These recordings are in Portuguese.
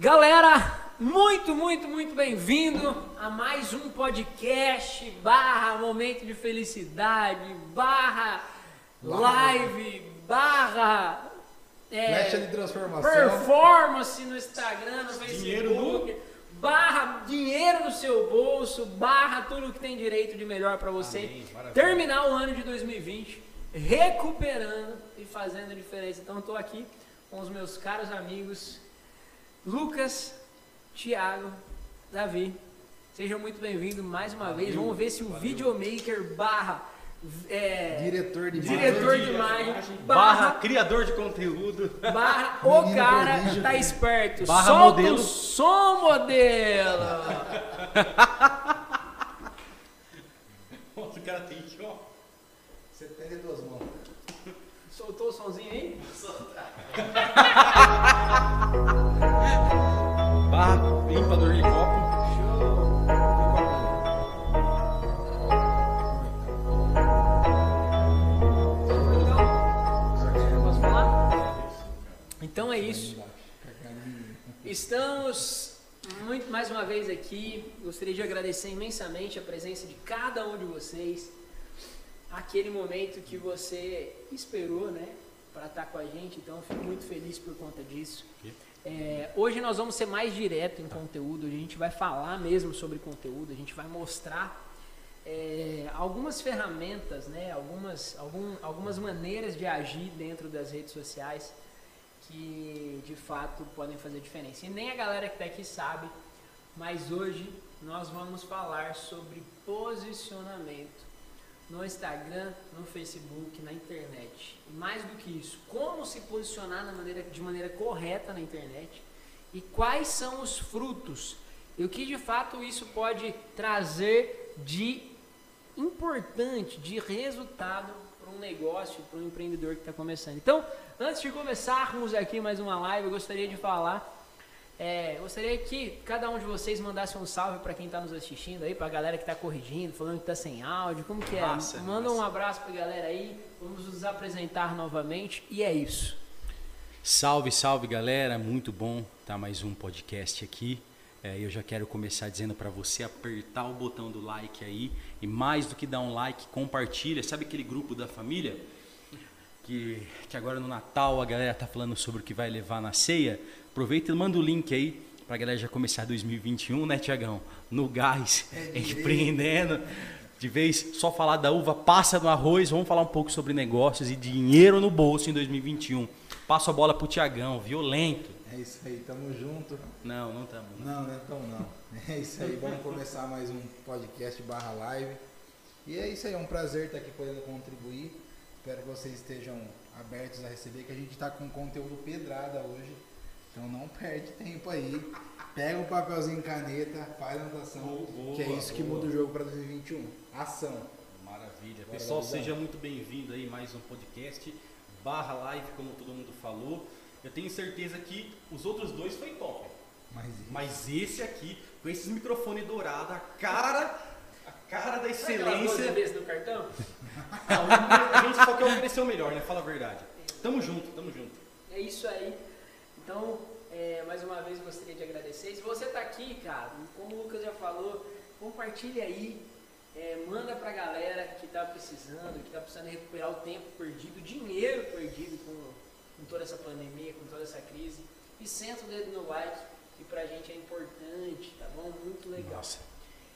Galera, muito, muito, muito bem-vindo a mais um podcast barra momento de felicidade, barra live, barra é, de transformação. performance no Instagram, no Facebook, Dinheiro no- barra dinheiro no seu bolso, barra tudo que tem direito de melhor pra você Amém, terminar o ano de 2020 recuperando e fazendo a diferença. Então tô aqui com os meus caros amigos Lucas, Thiago, Davi. Sejam muito bem-vindos mais uma vez. Vamos ver se o videomaker barra é, Diretor de diretor imagem. de imagem Barra barra, criador de conteúdo. barra o Menino cara prodígio. tá esperto. Barra Solta modelo. o som modelo. Nossa, o cara tem que, ó. 72 mãos. Soltou o somzinho aí? Barra limpador de copo. Então é isso. Estamos muito mais uma vez aqui. Gostaria de agradecer imensamente a presença de cada um de vocês. Aquele momento que você esperou, né, para estar com a gente. Então eu fico muito feliz por conta disso. É, hoje nós vamos ser mais direto em conteúdo. A gente vai falar mesmo sobre conteúdo. A gente vai mostrar é, algumas ferramentas, né, algumas, algum, algumas maneiras de agir dentro das redes sociais que de fato podem fazer diferença. E nem a galera que está aqui sabe, mas hoje nós vamos falar sobre posicionamento no Instagram, no Facebook, na internet. E mais do que isso, como se posicionar na maneira, de maneira correta na internet e quais são os frutos e o que de fato isso pode trazer de importante, de resultado para um negócio, para um empreendedor que está começando. Então, antes de começarmos aqui mais uma live, eu gostaria de falar é, gostaria que cada um de vocês mandasse um salve para quem está nos assistindo aí, para a galera que está corrigindo, falando que está sem áudio, como que é? Manda um abraço para a galera aí, vamos nos apresentar novamente e é isso. Salve, salve galera, muito bom tá mais um podcast aqui. É, eu já quero começar dizendo para você apertar o botão do like aí e mais do que dar um like, compartilha. Sabe aquele grupo da família que, que agora no Natal a galera tá falando sobre o que vai levar na ceia? Aproveita e manda o link aí pra galera já começar 2021, né, Tiagão? No gás, empreendendo. De vez só falar da uva passa no arroz, vamos falar um pouco sobre negócios e dinheiro no bolso em 2021. Passo a bola pro Tiagão, violento. É isso aí, tamo junto. Não, não estamos. Não, né? Então não. É isso aí, vamos começar mais um podcast barra live. E é isso aí, é um prazer estar aqui podendo contribuir. Espero que vocês estejam abertos a receber, que a gente está com conteúdo pedrada hoje. Então não perde tempo aí. Pega um papelzinho e caneta, faz a anotação, Boa, que é isso que boa. muda o jogo para 2021. Ação. Maravilha. Bora, Pessoal, seja muito bem-vindo aí mais um podcast barra live, como todo mundo falou. Eu tenho certeza que os outros dois foi top. Mas Mas esse aqui, com esses microfones dourados, a cara, cara da excelência. vezes no cartão? Não, a gente só quer oferecer o melhor, né? Fala a verdade. Tamo junto, tamo junto. É isso aí. Então, é, mais uma vez gostaria de agradecer. Se você está aqui, cara, como o Lucas já falou, compartilha aí. é, manda pra galera que tá precisando, que tá precisando recuperar o tempo perdido, o dinheiro perdido com, com toda essa pandemia, com toda essa crise. E senta o dedo no like, que pra gente é importante, tá bom? Muito legal. Nossa.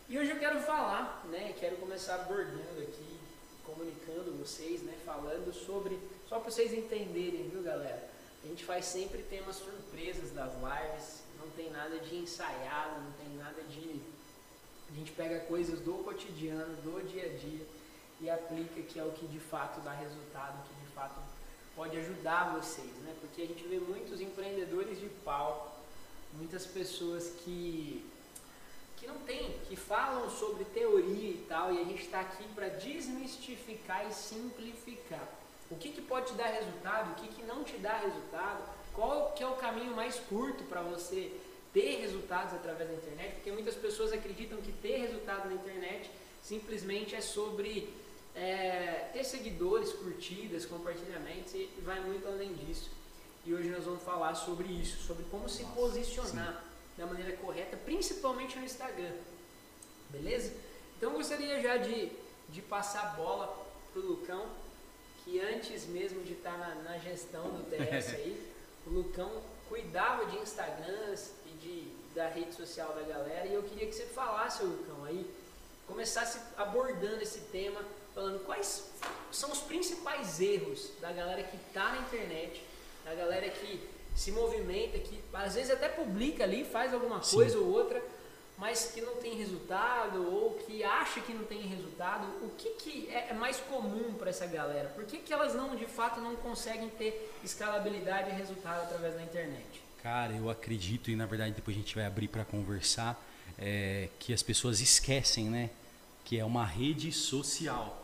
E hoje eu quero falar, né? Quero começar abordando aqui, comunicando vocês, né? Falando sobre, só para vocês entenderem, viu, galera? A gente faz sempre temas surpresas das lives, não tem nada de ensaiado, não tem nada de. A gente pega coisas do cotidiano, do dia a dia e aplica que é o que de fato dá resultado, que de fato pode ajudar vocês, né? Porque a gente vê muitos empreendedores de pau, muitas pessoas que que não tem, que falam sobre teoria e tal, e a gente está aqui para desmistificar e simplificar. O que, que pode te dar resultado, o que, que não te dá resultado, qual que é o caminho mais curto para você ter resultados através da internet, porque muitas pessoas acreditam que ter resultado na internet simplesmente é sobre é, ter seguidores, curtidas, compartilhamentos e vai muito além disso. E hoje nós vamos falar sobre isso, sobre como se posicionar sim. Da maneira correta, principalmente no Instagram. Beleza? Então eu gostaria já de, de passar a bola pro Lucão, que antes mesmo de estar na, na gestão do TS aí, o Lucão cuidava de Instagrams e de, da rede social da galera. E eu queria que você falasse, Lucão, aí, começasse abordando esse tema, falando quais são os principais erros da galera que está na internet, da galera que se movimenta, que às vezes até publica ali, faz alguma Sim. coisa ou outra, mas que não tem resultado ou que acha que não tem resultado. O que, que é é mais comum para essa galera? Por que, que elas não, de fato, não conseguem ter escalabilidade e resultado através da internet? Cara, eu acredito, e na verdade depois a gente vai abrir para conversar, é, que as pessoas esquecem, né? Que é uma rede social.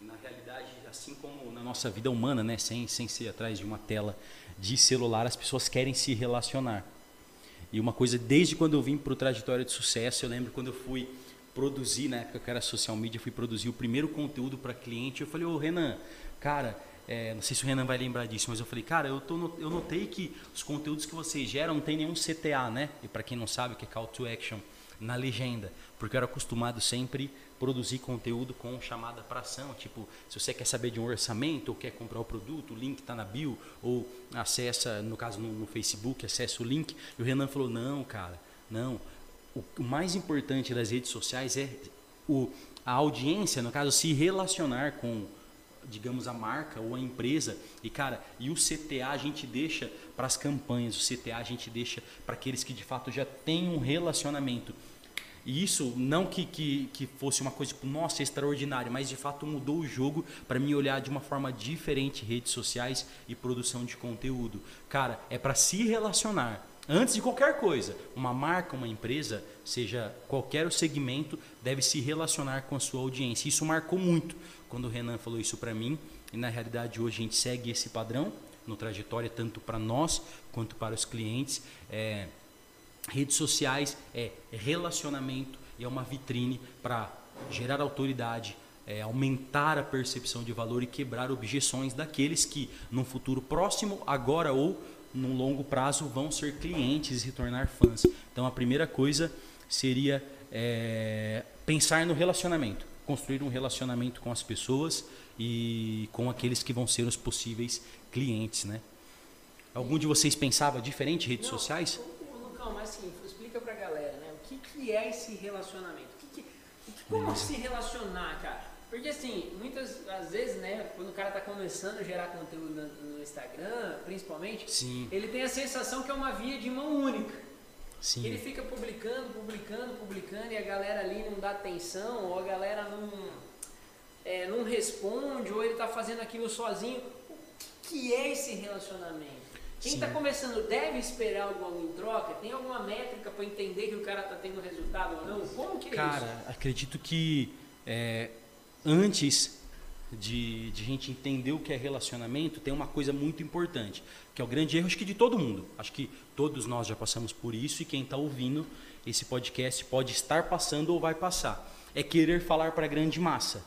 Na realidade, assim como na nossa vida humana, né? Sem, sem ser atrás de uma tela de celular, as pessoas querem se relacionar. E uma coisa, desde quando eu vim para o Trajetória de Sucesso, eu lembro quando eu fui produzir, na época que era social media, fui produzir o primeiro conteúdo para cliente, eu falei, ô Renan, cara, é, não sei se o Renan vai lembrar disso, mas eu falei, cara, eu, tô, eu notei que os conteúdos que vocês geram não tem nenhum CTA, né? E para quem não sabe, o que é Call to Action, na legenda. Porque eu era acostumado sempre produzir conteúdo com chamada para ação, tipo, se você quer saber de um orçamento ou quer comprar o produto, o link está na bio, ou acessa, no caso no, no Facebook, acessa o link. E o Renan falou, não, cara, não. O, o mais importante das redes sociais é o, a audiência, no caso, se relacionar com, digamos, a marca ou a empresa. E, cara, e o CTA a gente deixa para as campanhas, o CTA a gente deixa para aqueles que de fato já têm um relacionamento. E isso não que, que, que fosse uma coisa tipo, nossa, extraordinária, mas de fato mudou o jogo para mim olhar de uma forma diferente redes sociais e produção de conteúdo. Cara, é para se relacionar. Antes de qualquer coisa, uma marca, uma empresa, seja qualquer o segmento, deve se relacionar com a sua audiência. Isso marcou muito quando o Renan falou isso para mim. E na realidade hoje a gente segue esse padrão no trajetória, tanto para nós quanto para os clientes. É, redes sociais é relacionamento e é uma vitrine para gerar autoridade, é, aumentar a percepção de valor e quebrar objeções daqueles que, num futuro próximo, agora ou num longo prazo, vão ser clientes e se tornar fãs. Então, a primeira coisa seria é, pensar no relacionamento, construir um relacionamento com as pessoas e com aqueles que vão ser os possíveis clientes, né? Algum de vocês pensava diferente em redes Não, sociais? O, o Lucão, mas assim, explica pra galera, né? O que, que é esse relacionamento? O que que- como se relacionar, cara? Porque assim, muitas às vezes, né, quando o cara tá começando a gerar conteúdo no, no Instagram, principalmente, Sim, ele tem a sensação que é uma via de mão única. sim. Ele fica publicando, publicando, publicando e a galera ali não dá atenção, ou a galera não, é, não responde, ou ele tá fazendo aquilo sozinho. O que que é esse relacionamento? Quem está começando deve esperar algo em troca? Tem alguma métrica para entender que o cara tá tendo resultado ou não? Como que é Cara, isso? acredito que é, antes de, de a gente entender o que é relacionamento, tem uma coisa muito importante, que é o grande erro, acho que de todo mundo. Acho que todos nós já passamos por isso e quem está ouvindo esse podcast pode estar passando ou vai passar. É querer falar para a grande massa.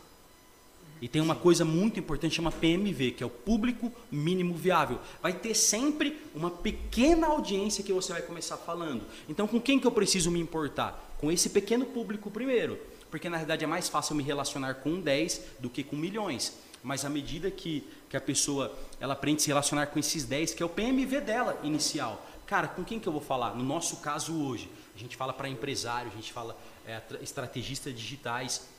E tem uma coisa muito importante, chama PMV, que é o público mínimo viável. Vai ter sempre uma pequena audiência que você vai começar falando. Então, com quem que eu preciso me importar? Com esse pequeno público primeiro. Porque na verdade é mais fácil me relacionar com 10 do que com milhões. Mas à medida que, que a pessoa ela aprende a se relacionar com esses 10, que é o PMV dela inicial. Cara, com quem que eu vou falar? No nosso caso hoje, a gente fala para empresário, a gente fala é, tra- estrategistas digitais,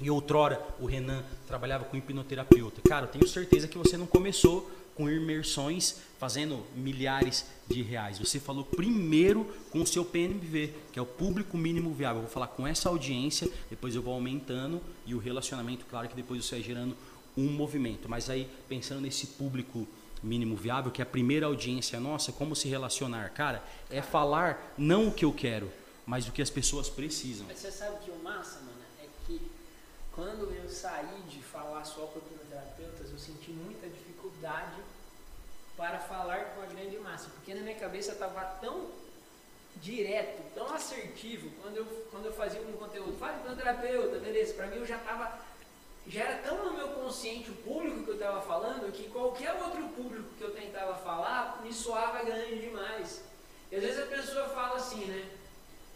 e outrora o Renan trabalhava com hipnoterapeuta. Cara, eu tenho certeza que você não começou com imersões fazendo milhares de reais. Você falou primeiro com o seu PNV, que é o público mínimo viável. Eu vou falar com essa audiência, depois eu vou aumentando e o relacionamento, claro que depois você vai gerando um movimento. Mas aí, pensando nesse público mínimo viável, que é a primeira audiência nossa, como se relacionar? Cara, é falar não o que eu quero, mas o que as pessoas precisam. Mas você sabe que o massa, mano, quando eu saí de falar só com hipnoterapeutas, eu senti muita dificuldade para falar com a grande massa, porque na minha cabeça estava tão direto, tão assertivo, quando eu, quando eu fazia um conteúdo, fala hipnoterapeuta, beleza, para mim eu já estava já era tão no meu consciente o público que eu estava falando que qualquer outro público que eu tentava falar me soava grande demais. E às vezes a pessoa fala assim, né?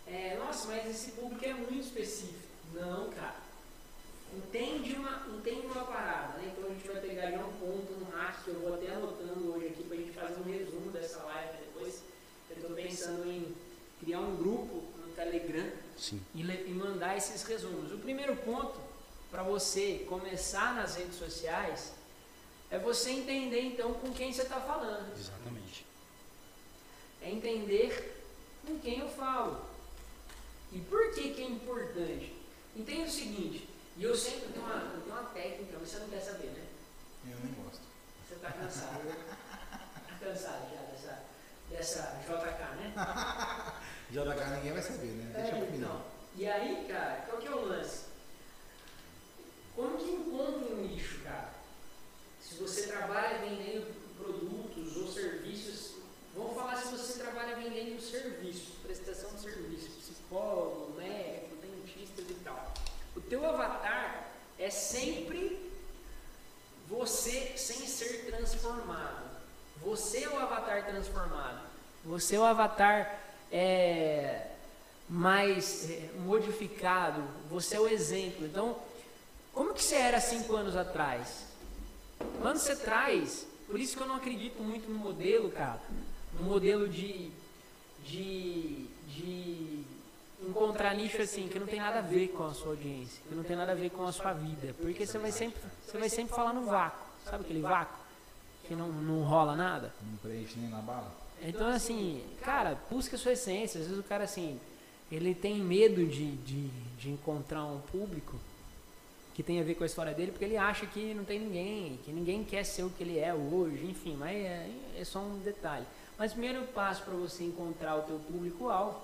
É, Nossa, mas esse público é muito específico. Não, cara. Entende uma, entende uma parada, né? Então a gente vai pegar já um ponto, um hack que eu vou até anotando hoje aqui para a gente fazer um resumo dessa live depois. Eu estou pensando em criar um grupo no Telegram e, e mandar esses resumos. O primeiro ponto para você começar nas redes sociais é você entender então com quem você está falando. Exatamente. É entender com quem eu falo. E por que, que é importante? Entenda o seguinte, e eu sempre tenho uma, eu tenho uma técnica, mas você não quer saber, né? Eu nem gosto. Você está cansado. Está cansado já dessa, dessa JK, né? JK ninguém vai saber, né? Deixa é, final. Então, e aí, cara, qual que é o lance? Como que encontra um nicho, cara? Se você trabalha vendendo produtos ou serviços, vamos falar se você trabalha vendendo serviços, prestação de serviços, psicólogo, médico, dentista e tal. O teu avatar é sempre você sem ser transformado. Você é o avatar transformado. Você é o avatar é, mais é, modificado. Você é o exemplo. Então, como que você era cinco anos atrás? Quando você traz, por isso que eu não acredito muito no modelo, cara, no modelo de, de, de encontrar nicho assim, que não tem nada a ver com a sua audiência, que não tem nada a ver com a sua vida, porque você vai sempre, você vai sempre falar no vácuo, sabe aquele vácuo que não, não rola nada? Não preenche nem na bala? Então assim, cara, busca sua essência, às vezes o cara assim, ele tem medo de, de, de encontrar um público que tem a ver com a história dele, porque ele acha que não tem ninguém, que ninguém quer ser o que ele é hoje, enfim, mas é, é só um detalhe. Mas o primeiro passo para você encontrar o teu público-alvo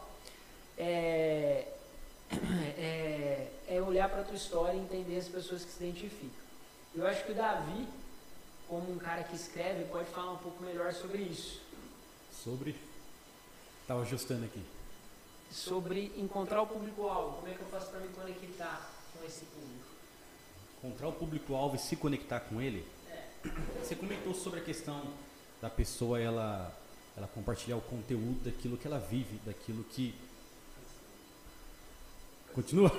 é, é, é olhar para a tua história e entender as pessoas que se identificam. Eu acho que o Davi, como um cara que escreve, pode falar um pouco melhor sobre isso. Sobre? Estava ajustando aqui. Sobre encontrar o público-alvo. Como é que eu faço para me conectar com esse público? encontrar o público-alvo e se conectar com ele. Você comentou sobre a questão da pessoa ela, ela compartilhar o conteúdo daquilo que ela vive, daquilo que. Continua?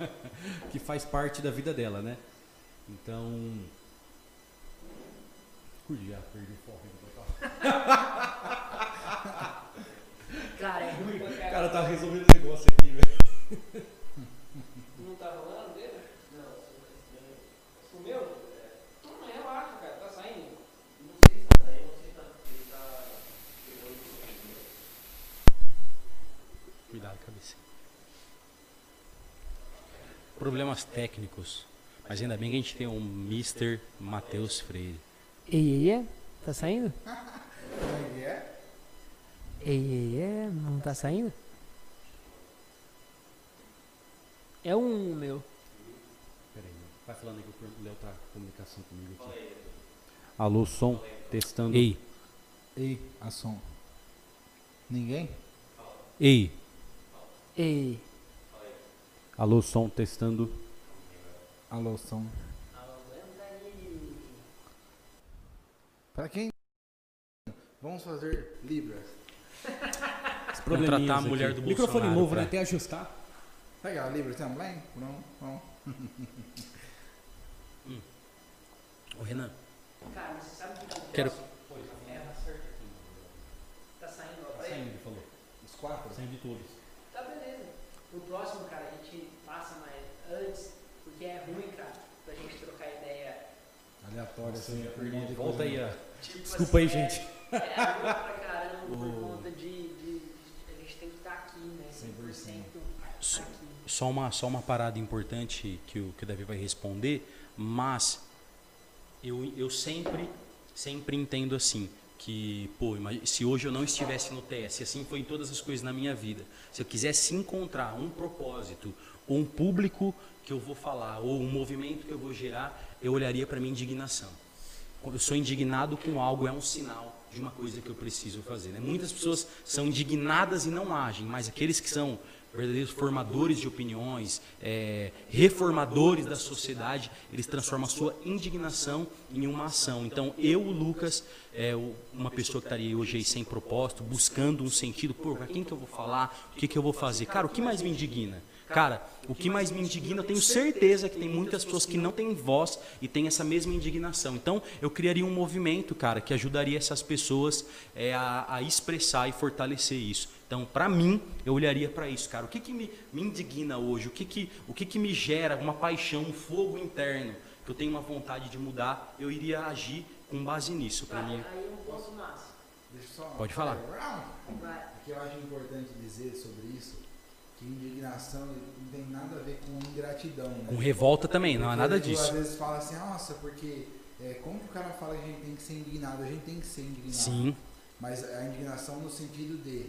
que faz parte da vida dela, né? Então. Já perdi o foco Cara, é ruim O cara tá resolvendo o negócio aqui, velho. Não tá rolando dele? O meu? Não, eu acho, cara. Tá saindo? Não sei se tá saindo, não sei se tá, ele tá pegando Cuidado, cabeça. Problemas técnicos. Mas ainda bem que a gente tem um Mr. Matheus Freire. Ei, ei, é? Tá saindo? É que é? Ei, ei, é? Não tá saindo? É um meu. Peraí, vai falando aí que o Léo tá em comunicação comigo aqui. Alô, som, testando. Ei, Ei, a som. Ninguém? ei. Ei. Alô, som, testando. Alô, som. Pra quem? Vamos fazer Libras. Contratar a mulher do Microfone Bolsonaro novo, pra- né? Até ajustar. Pega a Libras também? Não, não. Ô, Renan, Cara, mas você sabe o que acontece? Quero- É, acerta aqui. Tá saindo o aparelho? saindo, falou. Os quatro? Saindo de todos. Tá beleza. O próximo, cara, a gente passa mais antes, porque é ruim, cara, pra gente trocar ideia. Aleatório, assim. um monte de Volta coisa. aí, ó. Tipo Desculpa aí, assim, é- gente. É, é ruim pra caramba por conta de, de, de- A gente tem que estar aqui, né? 100%. Só- aqui. Só uma, só uma parada importante que o, que o Davi vai responder, mas eu, eu sempre, sempre entendo assim, que, pô, se hoje eu não estivesse no TS, assim foi em todas as coisas na minha vida, se eu quisesse encontrar um propósito, ou um público que eu vou falar, ou um movimento que eu vou gerar, eu olharia para minha indignação. Quando eu sou indignado com algo, é um sinal de uma coisa que eu preciso fazer. né? Muitas pessoas são indignadas e não agem, mas aqueles que são verdadeiros formadores de opiniões, é, reformadores da sociedade, eles transformam a sua indignação em uma ação. Então, eu, Lucas, é, uma pessoa que estaria hoje aí sem propósito, buscando um sentido, pô, pra quem que eu vou falar, o que, que eu vou fazer? Cara, o que mais me indigna? Cara, o que mais me indigna, eu tenho certeza que tem muitas pessoas que não têm voz e têm essa mesma indignação. Então, eu criaria um movimento, cara, que ajudaria essas pessoas é, a, a expressar e fortalecer isso. Então, para mim, eu olharia para isso, cara. O que, que me, me indigna hoje? O, que, que, o que, que me gera uma paixão, um fogo interno? Que eu tenho uma vontade de mudar, eu iria agir com base nisso. Para mim, Aí um ponto massa. Deixa eu só. Pode falar. O que eu acho importante dizer sobre isso, que indignação não tem nada a ver com ingratidão, né? com revolta também, não é nada disso. Às vezes fala assim, nossa, porque é, como que o cara fala que a gente tem que ser indignado? A gente tem que ser indignado. Sim, Mas a indignação no sentido de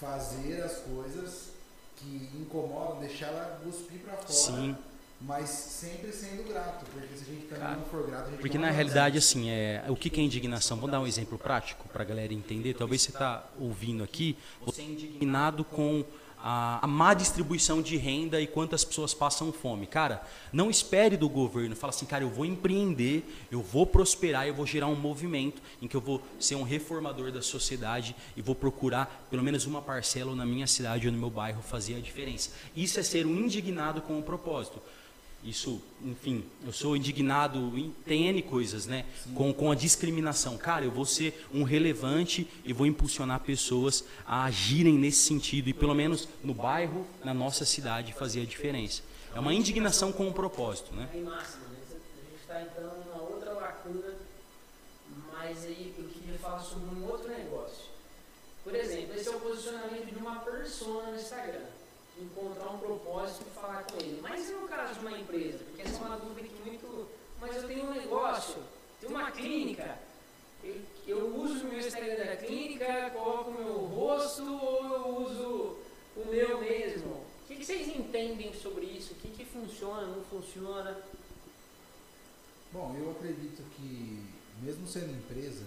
fazer as coisas que incomodam, deixar ela cuspir pra fora. sim. Mas sempre sendo grato, porque se a gente também Cara, não for grato, a gente Porque na avança. realidade, assim, é, o que que é indignação? Vamos dar um exemplo prático para a galera entender. Talvez você está ouvindo aqui, você é indignado com a, a má distribuição de renda e quantas pessoas passam fome. Cara, não espere do governo. Fala assim, cara, eu vou empreender, eu vou prosperar, eu vou gerar um movimento em que eu vou ser um reformador da sociedade e vou procurar pelo menos uma parcela na minha cidade ou no meu bairro fazer a diferença. Isso é ser um indignado com o propósito. Isso, enfim, eu sou indignado em tem N coisas, né? Com, com a discriminação. Cara, eu vou ser um relevante e vou impulsionar pessoas a agirem nesse sentido e pelo menos no bairro, na nossa cidade, fazer a diferença. É uma indignação com um propósito, né? Aí máximo, né? A gente está entrando numa outra lacuna, mas aí eu queria falar sobre um outro negócio. Por exemplo, esse é o posicionamento de uma persona no Instagram. Encontrar um propósito e falar com ele. Mas e no caso de uma empresa? Porque essa é uma dúvida que muito. Mas eu tenho um negócio, tenho uma clínica. Eu, eu uso o meu Instagram da clínica, coloco o meu rosto ou eu uso o meu mesmo? O que, que vocês entendem sobre isso? O que, que funciona, não funciona? Bom, eu acredito que, mesmo sendo empresa,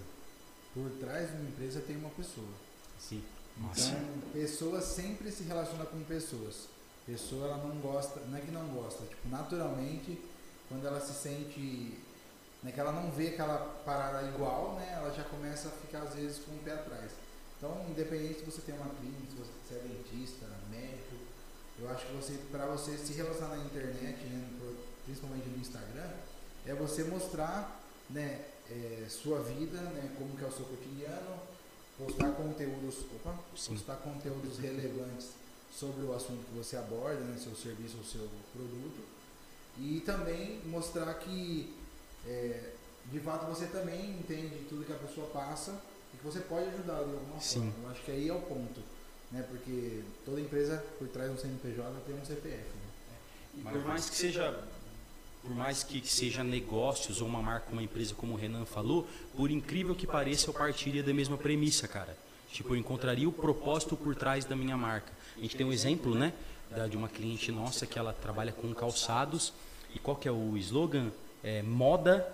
por trás de uma empresa tem uma pessoa. Sim. Então, pessoas sempre se relacionam com pessoas. Pessoa, ela não gosta, não é que não gosta, tipo, naturalmente, quando ela se sente, né, que ela não vê aquela parada igual, né, ela já começa a ficar, às vezes, com o pé atrás. Então, independente se você tem uma clínica, se você é dentista, médico, eu acho que você, para você se relacionar na internet, né, principalmente no Instagram, é você mostrar, né, é, sua vida, né, como que é o seu cotidiano, postar conteúdos, opa, Sim. postar conteúdos relevantes sobre o assunto que você aborda, né, seu serviço ou seu produto, e também mostrar que é, de fato você também entende tudo que a pessoa passa e que você pode ajudar de alguma Sim. forma. Eu acho que aí é o ponto, né, porque toda empresa por trás de um CNPJ tem um CPF. Né? E por mais que seja por mais que seja negócios ou uma marca, uma empresa, como o Renan falou, por incrível que pareça, eu partiria da mesma premissa, cara. Tipo, eu encontraria o propósito por trás da minha marca. A gente tem um exemplo, né, da- de uma cliente nossa que ela trabalha com calçados. E qual que é o slogan? É moda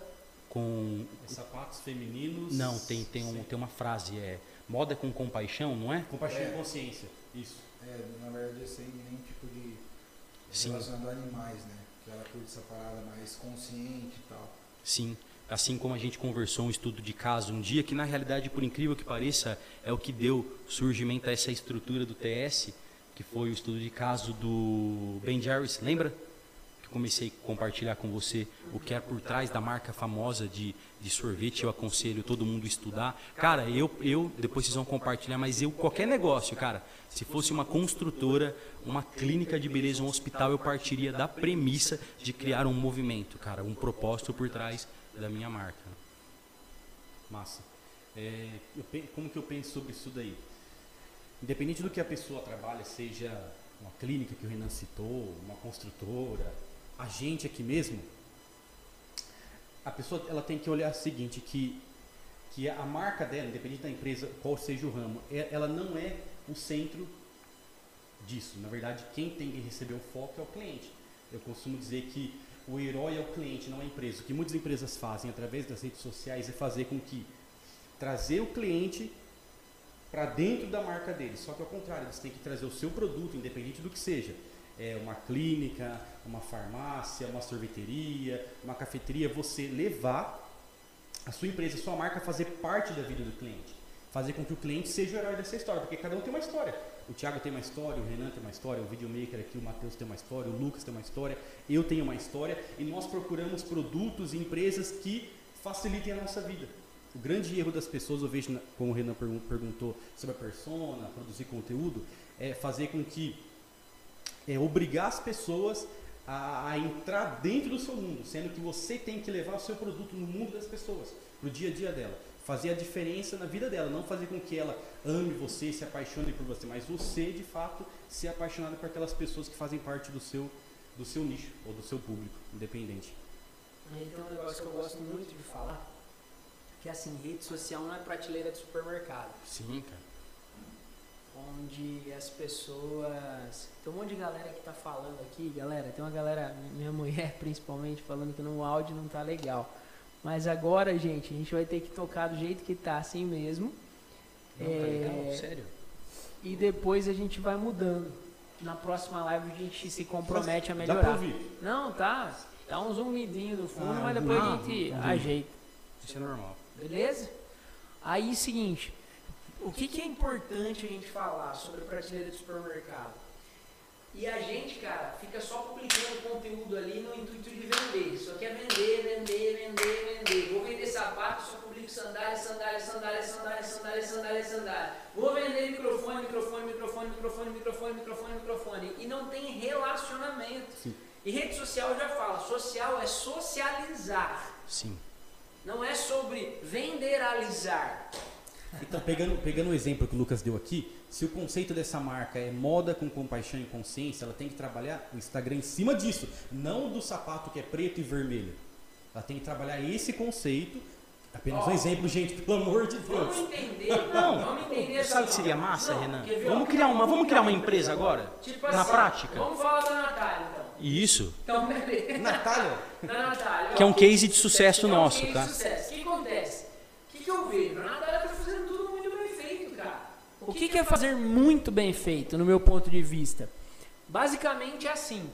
com Sapatos femininos. não tem tem, um, tem uma frase é moda com compaixão, não é? Compaixão É. e consciência. Isso. É, na verdade, sem nenhum tipo de Sim. relacionado a animais, né? Que ela curte essa parada mais consciente e tal. Sim, assim como a gente conversou um estudo de caso um dia, que na realidade, por incrível que pareça, é o que deu surgimento a essa estrutura do TS, que foi o estudo de caso do Ben Jerry's, lembra? Comecei a compartilhar com você o que é por trás da marca famosa de, de sorvete, eu aconselho todo mundo a estudar. Cara, eu, eu, depois vocês vão compartilhar, mas eu, qualquer negócio, cara, se fosse uma construtora, uma clínica de beleza, um hospital, eu partiria da premissa de criar um movimento, cara, um propósito por trás da minha marca. Massa. É, eu como que eu penso sobre isso daí? Independente do que a pessoa trabalha, seja uma clínica que o Renan citou, uma construtora, a gente aqui mesmo, a pessoa ela tem que olhar o seguinte, que, que a marca dela, independente da empresa, qual seja o ramo, é- ela não é o centro disso. Na verdade, quem tem que receber o foco é o cliente. Eu costumo dizer que o herói é o cliente, não a empresa. O que muitas empresas fazem através das redes sociais é fazer com que trazer o cliente para dentro da marca deles. Só que ao contrário, eles têm que trazer o seu produto, independente do que seja. É uma clínica, uma farmácia, uma sorveteria, uma cafeteria, você levar a sua empresa, a sua marca fazer parte da vida do cliente. Fazer com que o cliente seja o herói dessa história, porque cada um tem uma história. O Thiago tem uma história, o Renan tem uma história, o videomaker aqui, o Matheus tem uma história, o Lucas tem uma história, eu tenho uma história e nós procuramos produtos e empresas que facilitem a nossa vida. O grande erro das pessoas, eu vejo, como o Renan pergun- perguntou sobre a persona, produzir conteúdo, é fazer com que é obrigar as pessoas a, a entrar dentro do seu mundo, sendo que você tem que levar o seu produto no mundo das pessoas, no dia a dia dela. Fazer a diferença na vida dela, não fazer com que ela ame você, se apaixone por você, mas você, de fato, ser apaixonado por aquelas pessoas que fazem parte do seu, do seu nicho ou do seu público, independente. Aí tem um negócio que eu gosto muito de falar, que é assim, rede social não é prateleira de supermercado. Sim, cara. Onde as pessoas. Tem um monte de galera que tá falando aqui, galera. Tem uma galera, minha mulher principalmente, falando que no áudio não tá legal. Mas agora, gente, a gente vai ter que tocar do jeito que tá, assim mesmo. Não, tá É, legal? Sério? E depois a gente vai mudando. Na próxima live a gente se compromete a Dá pra melhorar. ouvir? Não, tá. Tá um zumidinho no fundo, Ah, mas depois a ah, gente entendi. ajeita. Isso é normal. Beleza? Aí, seguinte, o que, que é importante a gente falar sobre prateleira de supermercado? E a gente, cara, fica só publicando conteúdo ali no intuito de vender. Só quer vender, vender, vender, vender. Vou vender sapato, só publico sandália, sandália, sandália, sandália, sandália, sandália, sandália. Vou vender microfone, microfone, microfone, microfone, microfone, microfone, microfone. E não tem relacionamento. Sim. E rede social já fala, social é socializar. Sim. Não é sobre venderalizar. Então, pegando, pegando o exemplo que o Lucas deu aqui, se o conceito dessa marca é moda com compaixão e consciência, ela tem que trabalhar o Instagram em cima disso, não do sapato que é preto e vermelho. Ela tem que trabalhar esse conceito. Apenas um Ó. exemplo, gente, pelo amor de Vamos Deus. entender. Não, vamos entender Sabe o que seria massa, Não, Renan? Vamos criar uma, vamos criar uma empresa agora? Tipo Na assim, prática? Vamos falar da Natália, então. Isso. Então. Natália, Da Natália. Que é um case de sucesso que é um nosso, case tá? de sucesso. O que acontece? O que, que eu vejo? A Natália tá fazendo tudo muito bem feito, cara. O que, que é fazer muito bem feito, no meu ponto de vista? Basicamente é assim.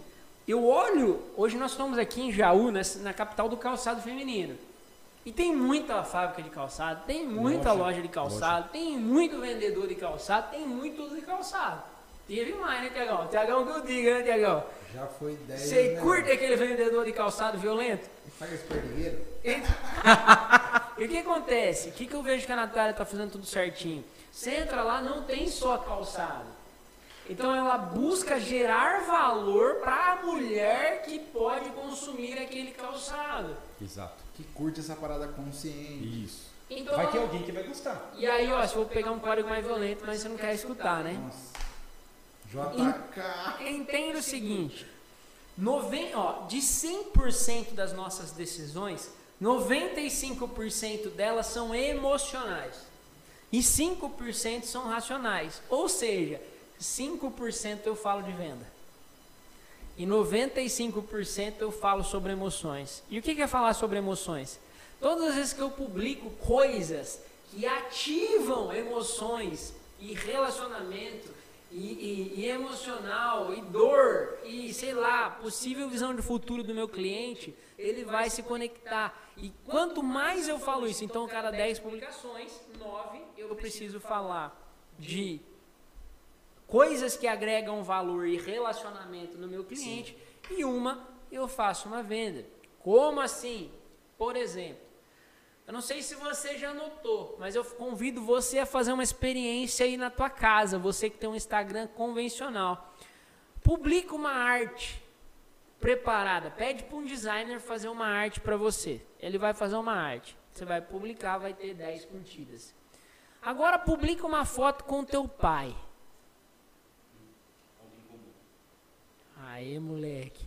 Eu olho, hoje nós estamos aqui em Jaú, nessa- na capital do calçado feminino. E tem muita fábrica de calçado, tem muita Loja, loja, de calçado, tem muito vendedor de calçado, tem muito tudo de calçado. Teve mais, né, Tiagão? Tiagão que eu diga, né, Tiagão? Já foi 10 Você né? curte aquele vendedor de calçado violento? Esse perdigueiro. E o que acontece? O que, que eu vejo que a Natália tá fazendo tudo certinho? Você entra lá, não tem só calçado. Então ela busca gerar valor para a mulher que pode consumir aquele calçado. Exato. Que curte essa parada consciente. Isso. Então, Vai ter alguém que vai gostar. E aí, ó, se eu vou pegar um código mais violento, mas você não quer escutar, né? Nossa. JK. Entenda o seguinte, noven, ó, de 100% das nossas decisões, 95% delas são emocionais e 5% são racionais. Ou seja, 5% eu falo de venda e 95% eu falo sobre emoções. E o que é falar sobre emoções? Todas as vezes que eu publico coisas que ativam emoções e relacionamento e, e- e emocional e dor e sei lá, possível visão de futuro do meu cliente, ele vai se conectar. E quanto mais eu falo isso, então cada 10 publicações, 9 eu preciso falar de coisas que agregam valor e relacionamento no meu cliente e uma eu faço uma venda. Como assim? Por exemplo, eu não sei se você já notou, mas eu convido você a fazer uma experiência aí na tua casa, você que tem um Instagram convencional. Publica uma arte preparada, pede para um designer fazer uma arte para você. Ele vai fazer uma arte. Você vai publicar, vai ter 10 curtidas. Agora publica uma foto com teu pai. Aê, moleque.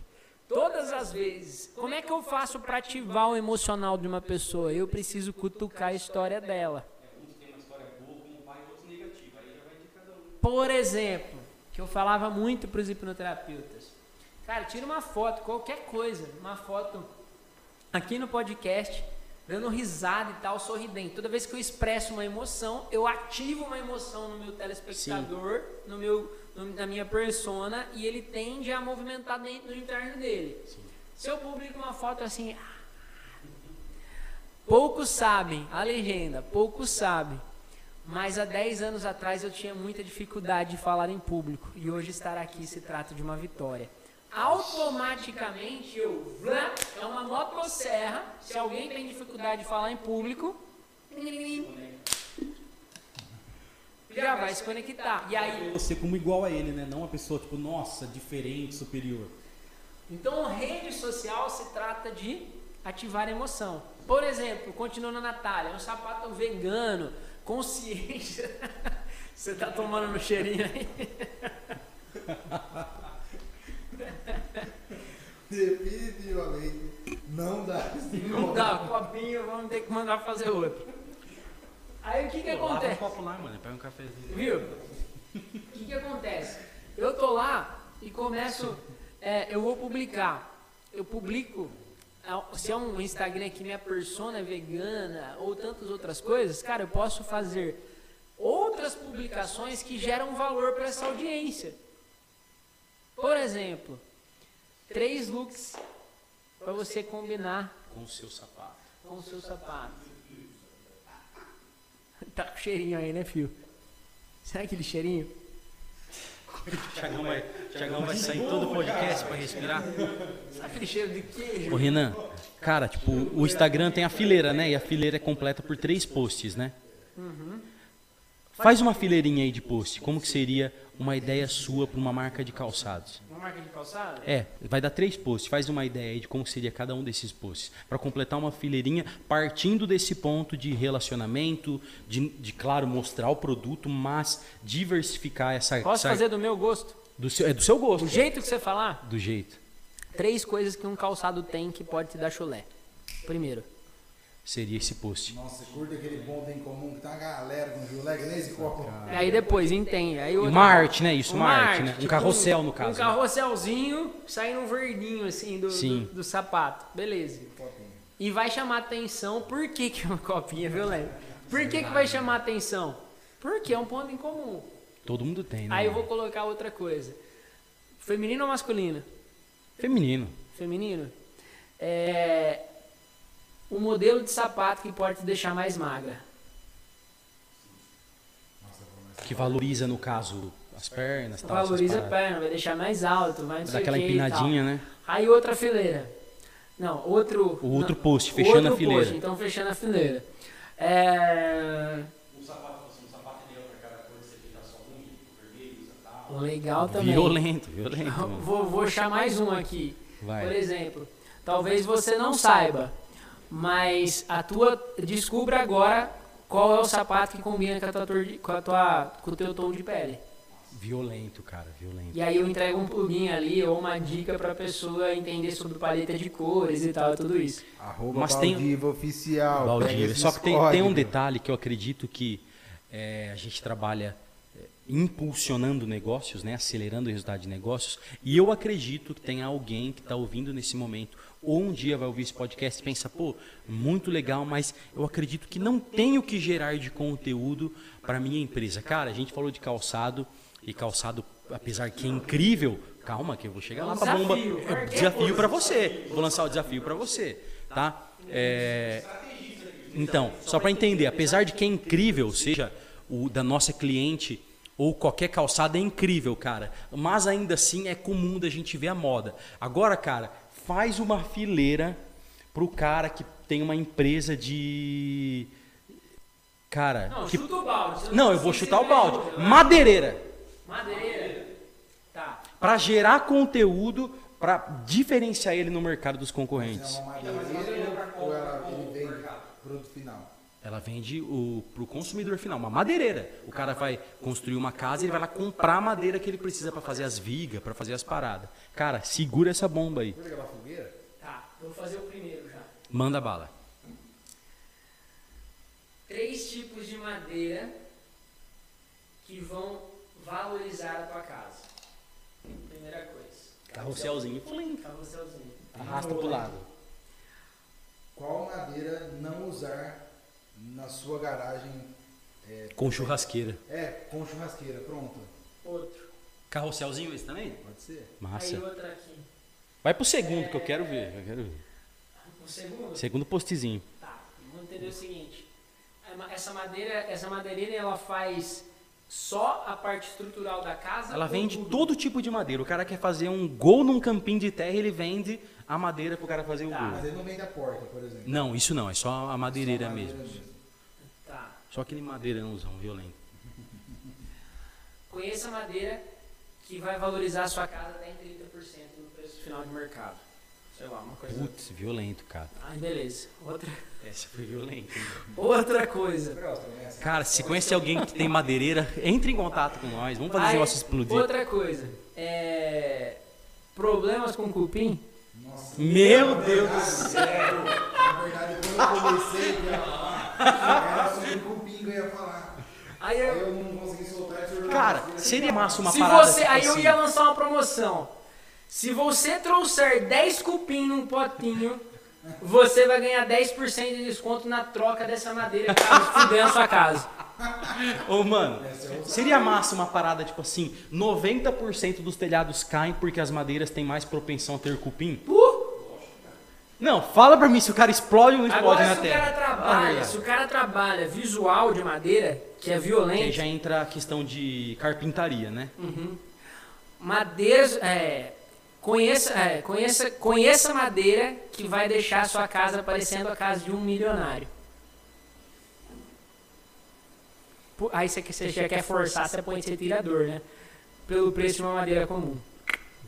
Todas as vezes, como é que eu faço para ativar o emocional de uma pessoa? Eu preciso cutucar a história dela. Por exemplo, que eu falava muito para os hipnoterapeutas. Cara, tira uma foto, qualquer coisa, uma foto aqui no podcast, dando risada e tal, sorridente. Toda vez que eu expresso uma emoção, eu ativo uma emoção no meu telespectador, no meu, na minha persona, e ele tende a movimentar dentro do interno dele. Se eu publico uma foto assim, poucos sabem, a legenda, poucos sabem. Mas há 10 anos atrás eu tinha muita dificuldade de falar em público. E hoje estar aqui se trata de uma vitória. Automaticamente eu. É uma motosserra. Se alguém tem dificuldade de falar em público. Já vai se conectar. E aí. Você como igual a ele, né? Não uma pessoa tipo, nossa, diferente, superior. Então, rede social se trata de ativar emoção. Por exemplo, continuando a Natália, um sapato vegano, consciente. Você tá tomando no cheirinho aí? Definitivamente não dá. Não dá, copinho, vamos ter que mandar fazer outro. Aí o que que um acontece? copo lá, mano. Pega um cafezinho. Viu? O que que acontece? Eu tô lá e começo, é, eu vou publicar. Eu publico, é, se é um Instagram que minha persona é vegana ou tantas outras coisas, cara, eu posso fazer outras publicações que geram valor para essa audiência. Por exemplo, três looks para você combinar Com o seu sapato. com o seu sapato. Tá com cheirinho aí, né, fio? Será aquele cheirinho? Tiagão vai, Thiagão vai sair todo o podcast pra respirar. Sabe aquele cheiro de queijo? Ô Renan, cara, tipo, o Instagram tem a fileira, né? E a fileira é completa por três posts, né? Faz uma fileirinha aí de post. Como que seria uma ideia sua para uma marca de calçados? Uma marca de calçado? É, vai dar três posts. Faz uma ideia aí de como seria cada um desses posts. Para completar uma fileirinha, partindo desse ponto de relacionamento, de, de, claro, mostrar o produto, mas diversificar essa. Posso essa- fazer do meu gosto? Do seu, é do seu gosto. Do jeito que você falar? Do jeito. Três coisas que um calçado tem que pode te dar chulé. Primeiro, Seria esse post. Nossa, curta aquele ponto em comum que tá uma galera com Juleg nesse copo. e aí depois entende. Aí E outra- uma arte, né? Isso, uma, uma arte, né? Um tipo carrossel, no Um caso. né? carrosselzinho saindo um verdinho assim do, Sim. do, do sapato. Beleza. E vai chamar atenção. Por que, que é uma copinha, viu, Léo? Por que, que vai chamar atenção? Porque é um ponto em comum. Todo mundo tem, né? Aí eu vou colocar outra coisa. Feminino ou masculino? Feminino. Feminino? É. O modelo de sapato que pode te deixar mais magra. Que valoriza, no caso, as pernas, tal, Valoriza a perna, vai deixar mais alto, vai não Dá sei aquela o que e empinadinha, né? Aí outra fileira. Não, outro. O outro não, post, fechando outro a fileira. Post, então fechando a fileira. É. Um sapato, assim, um sapato ideal pra cada cor, você fica só um, vermelho, usa tal. Legal também. Violento, violento. Vou, vou achar mais um aqui. Vai. Por exemplo, talvez você não saiba, mas a tua descubra agora qual é o sapato que combina com a tua, com a tua com o teu tom de pele. Violento, cara, violento. E aí eu entrego um plugin ali ou uma dica pra pessoa entender sobre paleta de cores e tal, tudo isso. Arroba Mas tem- Valdiva Oficial. Esses Só que tem, tem um detalhe que eu acredito que é, a gente trabalha é, impulsionando negócios, né, acelerando o resultado de negócios, e eu acredito que tem alguém que está ouvindo nesse momento, ou um dia vai ouvir esse podcast e pensa, pô, muito legal, mas eu acredito que não tenho que gerar de conteúdo para minha empresa. Cara, a gente falou de calçado, e calçado, apesar que é incrível, calma que eu vou chegar lá pra bomba. Desafio, É para você. Vou lançar o desafio para você, tá? É, então, só para entender, apesar de que é incrível, seja o da nossa cliente ou qualquer calçada é incrível, cara, mas ainda assim é comum da gente ver a moda. Agora, cara, faz uma fileira pro cara que tem uma empresa de cara, Não, que chuta o balde. Não, eu vou chutar o balde. Madeireira. Madeira. Tá. Para gerar conteúdo para diferenciar ele no mercado dos É concorrentes. uma madeireira ou ela, ele vem produto final? Ela vende o, pro consumidor final, uma madeireira. O cara vai construir uma casa e ele vai lá comprar a madeira que ele precisa para fazer as vigas, para fazer as paradas. Cara, segura essa bomba aí. Aquela fogueira? Tá, vou fazer o primeiro já. Manda bala. Três tipos de madeira que vão valorizar a tua casa. Primeira coisa. Carrosselzinho. Carrosselzinho. Arrasta pro lado. qual madeira não usar na sua garagem. É, Com churrasqueira. é, com churrasqueira, pronto. Outro. Carrosselzinho esse também? Pode ser? Massa. Aí outra aqui. Vai pro segundo que eu quero ver. Eu quero ver. O segundo? Segundo postzinho. Tá, vamos entender o seguinte. É Essa madeira, essa madeireira, ela faz só a parte estrutural da casa? Ela vende tudo? todo tipo de madeira. O cara quer fazer um gol num campinho de terra, ele vende a madeira pro cara fazer o Tá. gol. Mas ele não vem da porta, por exemplo. Não, isso não, é só a madeireira Só madeira mesmo. Tá. Só aquele madeirãozão violento. Conheça a madeira que vai valorizar a sua casa até em 30% no preço final de mercado. Sei lá, uma coisa. Putz, violento, cara. Ah, beleza. Outra, Essa foi violenta. outra coisa. Cara, se conhece alguém que tem madeireira, entre em contato com nós. Vamos fazer Aí, negócio explodir. Outra coisa. É... Problemas com cupim? Nossa, Meu Deus do céu! na verdade, quando eu comecei eu ia falar, era sobre o cupim que eu ia falar. Aí Aí eu, não consegui soltar. Cara, seria massa uma se parada você, tipo aí eu assim. ia lançar uma promoção. Se você trouxer 10 cupim num potinho, você vai ganhar 10% de desconto na troca dessa madeira que tá fudendo a sua casa. Ô, mano, seria massa uma parada tipo assim: 90% dos telhados caem porque as madeiras têm mais propensão a ter cupim? Não, fala pra mim se o cara explode ou não explode Agora, na se o terra. cara Fala a trabalha, verdade. se o cara trabalha visual de madeira, que é Que aí violento, já entra a questão de carpintaria, né? madeiras, é, conheça, é, conheça, conheça madeira que vai deixar a sua casa parecendo a casa de um milionário. Aí você, você já quer forçar, você põe ser tirador, né? Pelo preço de uma madeira comum.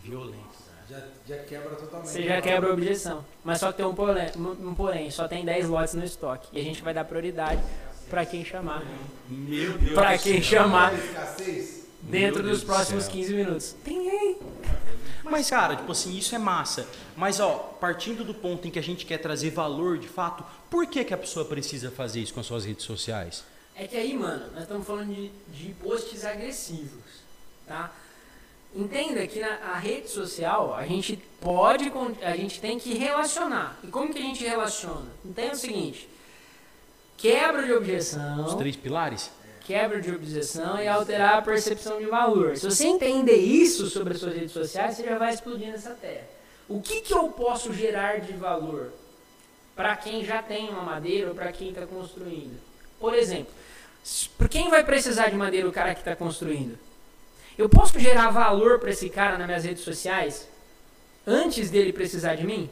Violento. Já, já quebra totalmente. Você já quebra a objeção. Mas só que tem um porém, um porém, só tem 10 lotes no estoque. E a gente vai dar prioridade para quem chamar. Meu Deus. Para quem chamar Escassez? dentro Deus dos do próximos céu. 15 minutos. Tem aí. Mas, cara, tipo assim, isso é massa. Mas, ó, partindo do ponto em que a gente quer trazer valor de fato, por que, que a pessoa precisa fazer isso com as suas redes sociais? É que aí, mano, nós estamos falando de, de posts agressivos, tá? Entenda que na a rede social a gente pode, a gente tem que relacionar. E como que a gente relaciona? Entenda o seguinte: quebra de Os objeção, três pilares? Quebra de objeção e alterar a percepção de valor. Se você entender isso sobre as suas redes sociais, você já vai explodir nessa terra. O que, que eu posso gerar de valor para quem já tem uma madeira ou para quem está construindo? Por exemplo, para quem vai precisar de madeira o cara que está construindo? Eu posso gerar valor para esse cara nas minhas redes sociais antes dele precisar de mim?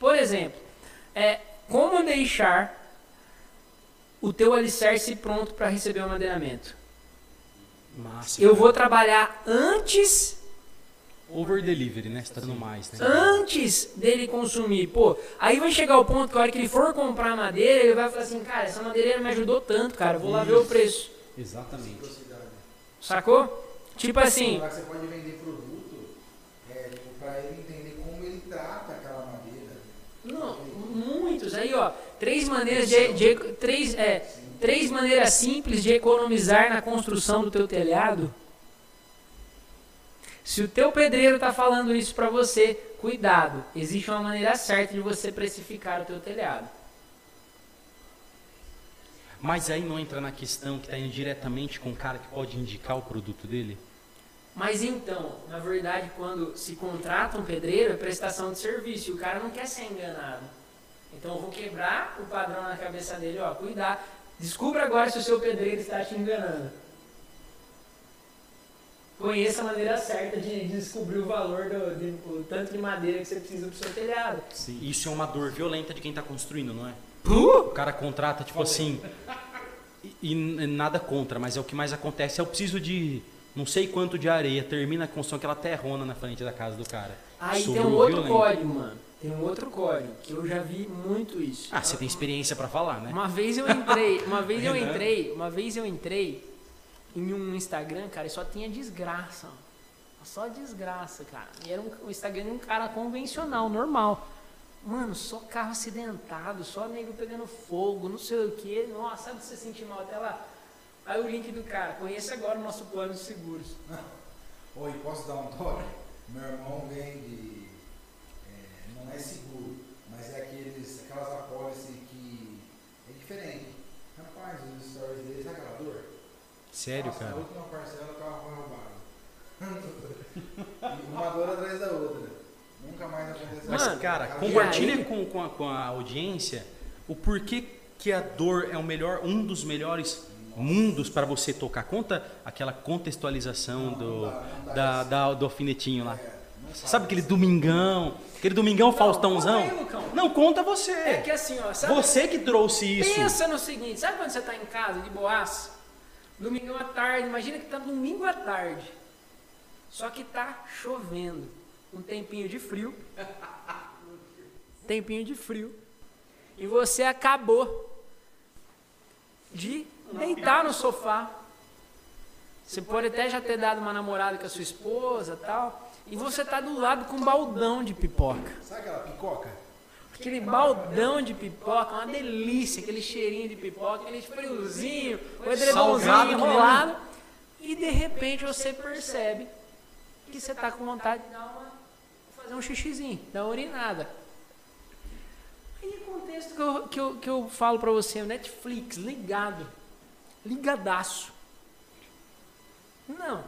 Por exemplo, é, como deixar o teu alicerce pronto para receber o madeiramento? Massa. Eu cara. vou trabalhar antes Over delivery, né? Você tá dando mais, né? antes dele consumir. Pô, aí vai chegar o ponto que a hora que ele for comprar madeira, ele vai falar assim, cara, essa madeireira me ajudou tanto, cara, eu vou lá ver o preço. Exatamente. Sacou? Tipo assim, você pode vender produto é, tipo, pra ele entender como ele trata aquela madeira. não, muitos aí, ó, três maneiras de, de- três, é, três maneiras simples de economizar na construção do teu telhado. Se o teu pedreiro está falando isso para você, cuidado, existe uma maneira certa de você precificar o teu telhado. Mas aí não entra na questão que tá indo diretamente com o cara que pode indicar o produto dele? Mas então, na verdade, quando se contrata um pedreiro, é prestação de serviço e o cara não quer ser enganado. Então eu vou quebrar o padrão na cabeça dele, ó, cuidar. Descubra agora se o seu pedreiro está te enganando. Conheça a maneira certa de descobrir o valor do de- o tanto de madeira que você precisa para o seu telhado. Sim. Isso é uma dor violenta de quem tá construindo, não é? Uh! O cara contrata, tipo assim. E, e nada contra, mas é o que mais acontece. Eu preciso de não sei quanto de areia. Termina a construção aquela terrona na frente da casa do cara. Aí tem Sobrou um outro violento. código, mano. Tem um outro código que eu já vi muito isso. Ah, você tem experiência pra falar, né? Uma vez eu entrei, uma vez eu entrei, uma vez eu entrei em um Instagram, cara, e só tinha desgraça. ó. Só desgraça, cara. E era um, o Instagram de um cara convencional, normal. Mano, só carro acidentado, só nego pegando fogo, não sei o que. Nossa, sabe você sentir mal até lá? Aí o link do cara, conheça agora o nosso plano de seguros. Oi, posso dar um toque? Meu irmão vende. é, não é seguro. Mas é aqueles, aquelas apólices que é diferente. Rapaz, os stories deles é aquela dor. Sério, Nossa, cara? Na última parcela o carro foi roubado. Uma dor atrás da outra. Nunca mais aconteceu. Mas, cara, compartilha com, com, a, com a audiência o porquê que a dor é o melhor, um dos melhores mundos para você tocar. Conta aquela contextualização Não, do, não dá, não dá da, da- do alfinetinho lá. É, Sabe aquele domingão? Aquele domingão Faustãozão? aí, Lucão. Não, conta você. É que assim, ó, sabe? Você que trouxe isso. Pensa no seguinte, sabe quando você tá em casa, de boas? Domingo à tarde, imagina que tá domingo à tarde. Só que tá chovendo. Um tempinho de frio. Tempinho de frio. E você acabou de deitar no sofá. Você pode até já ter dado uma namorada com a sua esposa tal. E você tá do lado com um baldão de pipoca. Sabe aquela picoca? Aquele baldão de pipoca, uma delícia, aquele cheirinho de pipoca, aquele friozinho, o edredomzinho enrolado. E de repente você percebe que você está com vontade de dar uma, fazer um xixizinho, dar uma urinada. Aí o contexto que eu, que eu, que eu falo pra você, o Netflix, ligado, ligadaço. Não,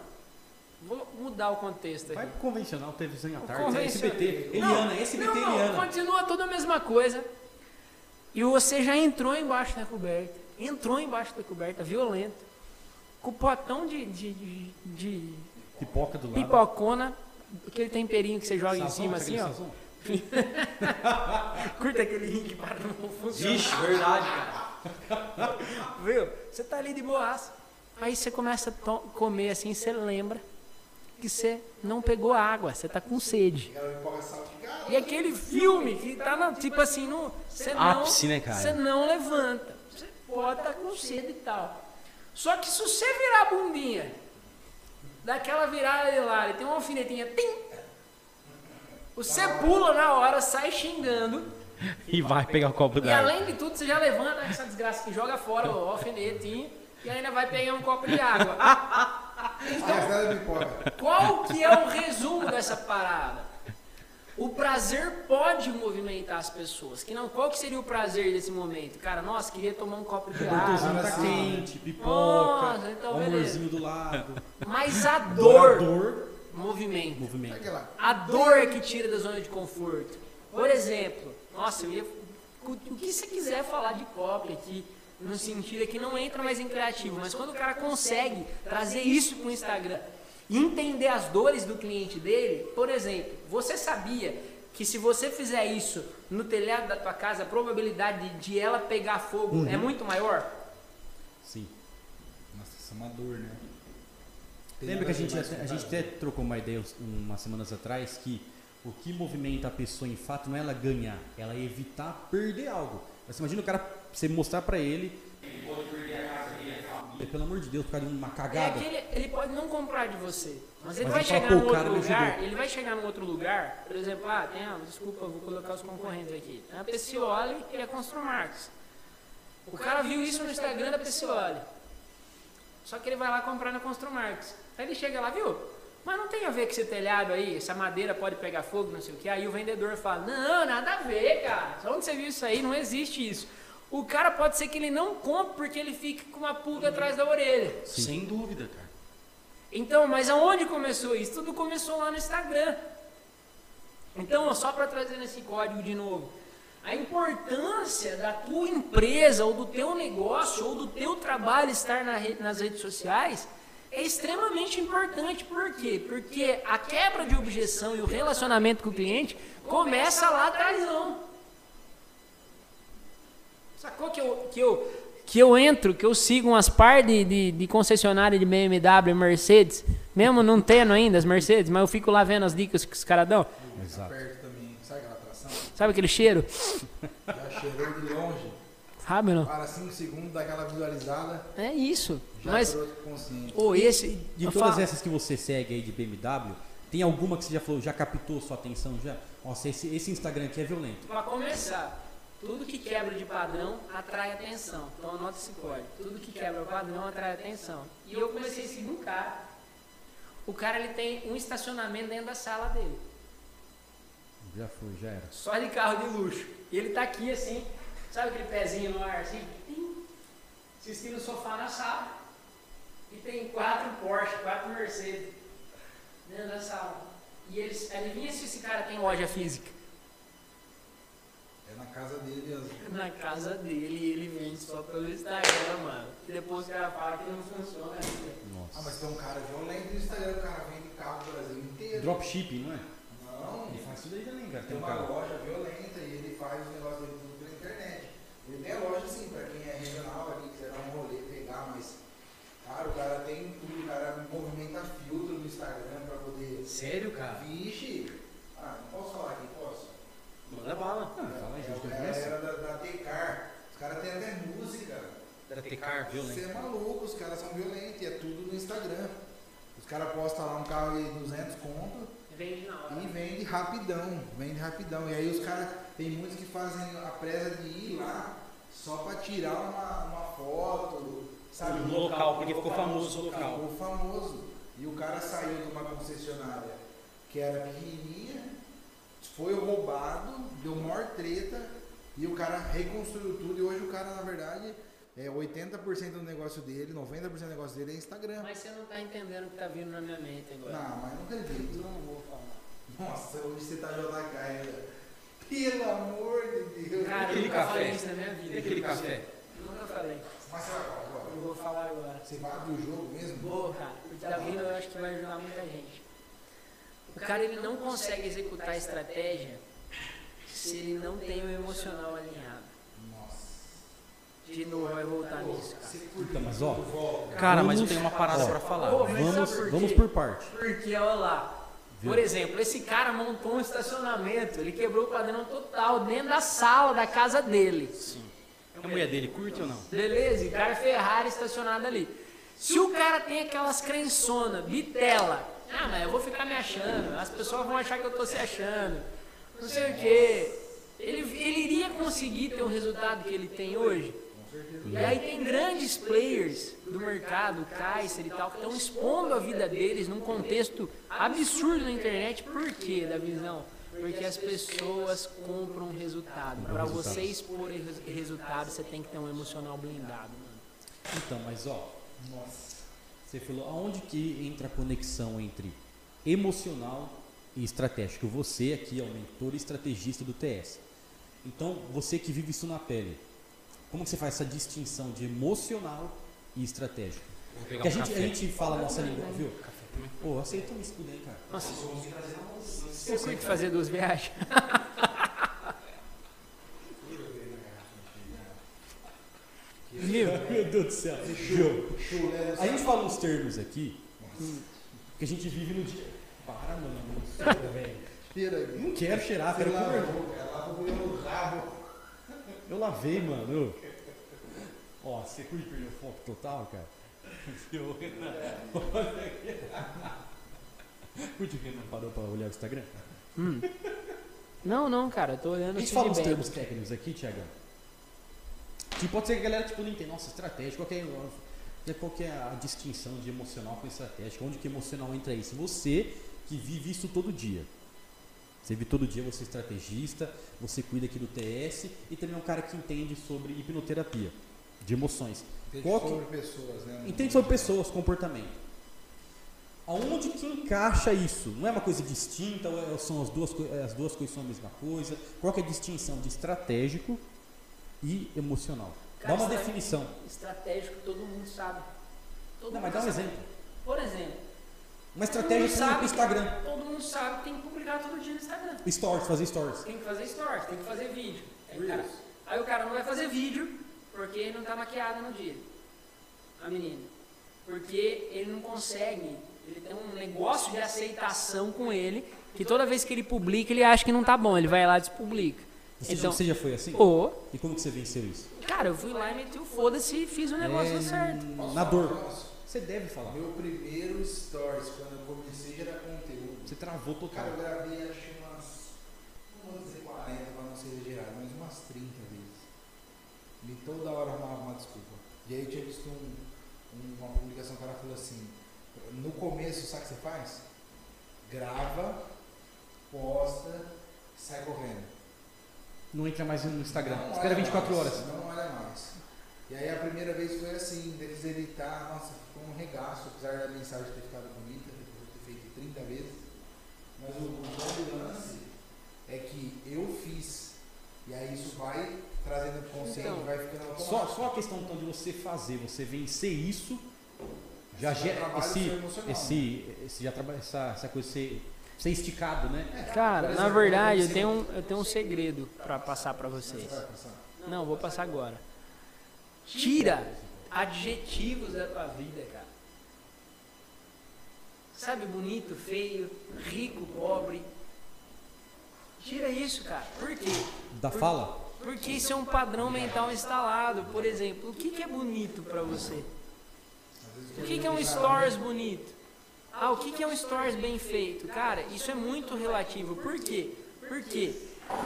vou mudar o contexto aqui. Vai convencional, televisão à tarde, convencional. SBT, Não, Eliana, SBT não, não, Eliana. continua toda a mesma coisa. E você já entrou embaixo da coberta. Entrou embaixo da coberta, violento. Com o potão de, de, de, de Pipoca do lado. pipocona, aquele temperinho que você joga em Sazon, cima assim, ó. Curta aquele rim que para não funcionar. Vixe, verdade, cara. Viu? Você tá ali de boaça. Aí você começa a comer assim, você lembra que você não pegou água, você tá com sede. E aquele filme que tá na, tipo assim, no, você não, né? Você não levanta. Você pode estar com sede e tal. Só que se você virar a bundinha, daquela virada de lá, e tem uma alfinetinha, tim, você pula na hora, sai xingando, E vai pegar o copo e d'água. além de tudo, você já levanta essa desgraça que joga fora o alfinetinho, e ainda vai pegar um copo de água. Pipoca. Qual que é o resumo dessa parada? O prazer pode movimentar as pessoas. Que não, qual que seria o prazer desse momento? Cara, nossa, queria tomar um copo de água. Tá assim. quente, pipoca, Nossa, então amorzinho do lado. Mas a dor, Dor, movimento. Movimento. A dor é que tira da zona de conforto. Por exemplo, nossa, eu ia. O que você quiser falar de pop aqui, no sentido é que não entra mais em criativo, mas quando o cara consegue trazer isso para o Instagram e entender as dores do cliente dele, por exemplo, você sabia que se você fizer isso no telhado da tua casa, a probabilidade de, ela pegar fogo é muito maior? Sim. Nossa, isso é uma dor, né? Tem Lembra que a gente, até, a gente até trocou uma ideia umas semanas atrás que o que movimenta a pessoa em fato não é ela ganhar, ela é evitar perder algo. Você imagina o cara, você mostrar pra ele. Pelo amor de Deus, por causa de uma É cagada. que ele, ele pode não comprar de você, mas ele Mas vai chegar "Pô, num outro lugar, ajudou." ele vai chegar num outro lugar, por exemplo, ah, tem, ah, desculpa, vou colocar os concorrentes aqui. Tem a Pecioli e a Construmarx. O cara viu isso no Instagram da Pecioli. Só que ele vai lá comprar na Construmarx. Aí ele chega lá, viu? Mas não tem a ver com esse telhado aí, essa madeira pode pegar fogo, não sei o que. Aí o vendedor fala, não, nada a ver, cara. Onde você viu isso aí? Não existe isso. O cara pode ser que ele não compre porque ele fica com uma pulga atrás da orelha. Sem dúvida, cara. Então, mas aonde começou isso? Tudo começou lá no Instagram. Então, só para trazer esse código de novo, a importância da tua empresa ou do teu negócio ou do teu trabalho estar na re- nas redes sociais é extremamente importante. Por quê? Porque a quebra de objeção e o relacionamento com o cliente começa lá atrás. Sacou que eu, que eu, que eu entro, que eu sigo umas par de, de, de concessionária de BMW e Mercedes, mesmo não tendo ainda as Mercedes, mas eu fico lá vendo as dicas que os caras dão. Exato. Sabe aquele cheiro? Já cheirou de longe. Sabe não? Para 5 segundos, dá aquela visualizada. É isso. Já Mas, ou esse. De todas falo- essas que você segue aí de BMW, tem alguma que você já falou, já captou sua atenção já? Nossa, esse, esse Instagram aqui é violento. Para começar, tudo que quebra de padrão atrai atenção. Então anota esse código. Tudo que quebra o padrão atrai atenção. E eu comecei a seguir um cara. O cara ele tem um estacionamento dentro da sala dele. Já foi, já era. Só de carro de luxo. E ele tá aqui assim, sabe aquele pezinho no ar assim? Tim, assistindo no sofá na sala. E tem quatro Porsche, quatro Mercedes dentro da sala. E eles, adivinha se esse cara tem loja física? É na casa dele as. Na casa dele e ele vende só pelo Instagram, mano. E depois o cara fala que não funciona ainda. Ah, Nossa. mas tem um cara violento no Instagram, o cara vende carro do Brasil inteiro. Dropshipping, não é? Não, Ele faz tudo aí também, cara. tem Tem um uma cara. loja violenta e ele faz o negócio dele tudo pela internet. A loja assim, pra quem é regional aqui, quiser dar um rolê, pegar, mas. Cara, o cara tem tudo, o cara movimenta filtro no Instagram pra poder. Sério, cara? Vixe! Ah, não posso falar aqui, posso? Manda bala. Ah, fala aí, é, é, conheço. era da, da Tecar. Os caras têm até música. Da Tecar, Você é maluco, os caras são violentos e é tudo no Instagram. Os caras postam lá um carro de 200 conto Vende na hora. e vende rapidão, vende rapidão. E aí os caras, tem muitos que fazem a presa de ir lá só pra tirar uma, uma foto, sabe? No local, porque ficou famoso o local. Ficou famoso. E o cara saiu de uma concessionária que era pequenininha, foi roubado, deu maior treta e o cara reconstruiu tudo. E hoje o cara, na verdade, é 80% do negócio dele, 90% do negócio dele é Instagram. Mas você não tá entendendo o que tá vindo na minha mente agora. Não, mas não acredito. Eu não vou falar. Nossa, hoje você tá JK ainda. Pelo amor de Deus. Cara, eu Aquele nunca café. falei isso na minha vida. E aquele café? Eu nunca falei. Mas você vai falar agora? Eu vou falar agora. Você vai abrir o jogo mesmo? Boa, cara. O que tá vindo eu acho que vai ajudar muita gente. O cara ele não consegue executar a estratégia se ele não tem o emocional alinhado. Nossa. De novo vai voltar nisso, cara. Então, mas ó. Cara, mas eu tenho uma parada ó, pra falar. Vamos, por vamos por parte. Porque, olha lá. Por exemplo, esse cara montou um estacionamento, ele quebrou o padrão total dentro da sala da casa dele. A mulher dele curte ou não? Beleza? O cara é Ferrari estacionado ali. Se o cara tem aquelas crençona, bitela, ah, mas eu vou ficar me achando, as pessoas vão achar que eu tô se achando, não sei o quê. Ele, ele iria conseguir ter o resultado que ele tem hoje? E aí tem grandes players do mercado, Kaiser e tal, que estão expondo a vida deles num contexto absurdo na internet. Por quê, da visão? Porque as pessoas compram resultado. Para você expor res- resultado, você tem que ter um emocional blindado. Mano. Então, mas ó, Nossa. você falou aonde que entra a conexão entre emocional e estratégico? Você aqui é o mentor e estrategista do TS. Então, você que vive isso na pele, como que você faz essa distinção de emocional e estratégico? Porque a um gente, a gente fala a nossa língua, viu? Pô, aceita um escudo aí, cara. Nossa, você curte fazer duas viagens? Viu? Meu Deus do céu. Chulé A gente fala uns termos aqui que a gente vive no dia. Para, mano. Não quero cheirar, quero comer. lavou, cara. Lavou no rabo. Eu lavei, mano. Ó, você curte perder o foco total, cara? Eu, Curte que não parou pra olhar o Instagram? Não, não, cara, eu tô A olhando gente o fala feedback. termos técnicos aqui, Tiagão. Que pode ser que a galera tipo, não entenda, nossa, estratégia, qual que é, qual é a distinção de emocional com estratégica? Onde que emocional entra aí? Se você que vive isso todo dia. Você vive todo dia, você é estrategista, você cuida aqui do TS e também é um cara que entende sobre hipnoterapia, de emoções. Entende Qual que- sobre pessoas, né? Entende sobre pessoas, comportamento. Aonde que encaixa isso? Não é uma coisa distinta, ou é- são as duas, coi- as duas coisas são a mesma coisa? Qual que é a distinção de estratégico e emocional? Cara, dá uma definição. Estratégico, todo mundo sabe. Todo Não, mundo mas dá um sabe. exemplo. Por exemplo, Uma estratégia sabe Instagram. que- Todo mundo sabe que tem que publicar todo dia no Instagram. Stories, fazer stories. Tem que fazer stories, tem que fazer vídeo. Aí o, cara, aí o cara não vai fazer vídeo porque não tá maquiada no dia. A menina. Porque ele não consegue. Ele tem um negócio de aceitação com ele que toda vez que ele publica, ele acha que não tá bom. Ele vai lá e despublica. Você, Então, você já foi assim? Ô, E como que você venceu isso? cara, eu fui lá e meti o foda-se e fiz o negócio É, certo. Na dor. Você deve falar. Meu primeiro stories, quando eu comecei a gerar conteúdo, Você travou total. cara, eu gravei acho umas, não vou dizer 40 pra não ser exagerado, mas umas 30 vezes. E toda hora arrumava uma desculpa. E aí eu tinha visto um- uma publicação que o cara falou assim, no começo, sabe o que você faz? Grava, posta, sai correndo. Não entra mais no Instagram. Não Espera olha 24 mais, horas. Não olha mais. E aí a primeira vez foi assim, deles editar, nossa, ficou um regaço, apesar da mensagem ter ficado bonita, depois de ter feito 30 vezes. Mas o, o grande lance é que eu fiz. E aí isso vai trazendo consciente, Então, vai ficando Só, automático. só a questão então, de você fazer, você vencer isso, já Esse gera esse, seu emocional, esse, esse já trabalha essa, essa coisa ser, ser esticado, né? Cara, Por na exemplo, verdade, eu tenho um, eu tenho um segredo pra passar pra Você vocês. Não, vou passar agora. Tira adjetivos da tua vida, cara. Sabe, bonito, feio, rico, pobre. Tira isso, cara. Por quê? Da fala? Porque isso é um padrão mental instalado. Por exemplo, o que, que é bonito pra você? O que, que é um stories bonito? Ah, o que, que é um stories bem feito? Cara, isso é muito relativo. Por quê? Porque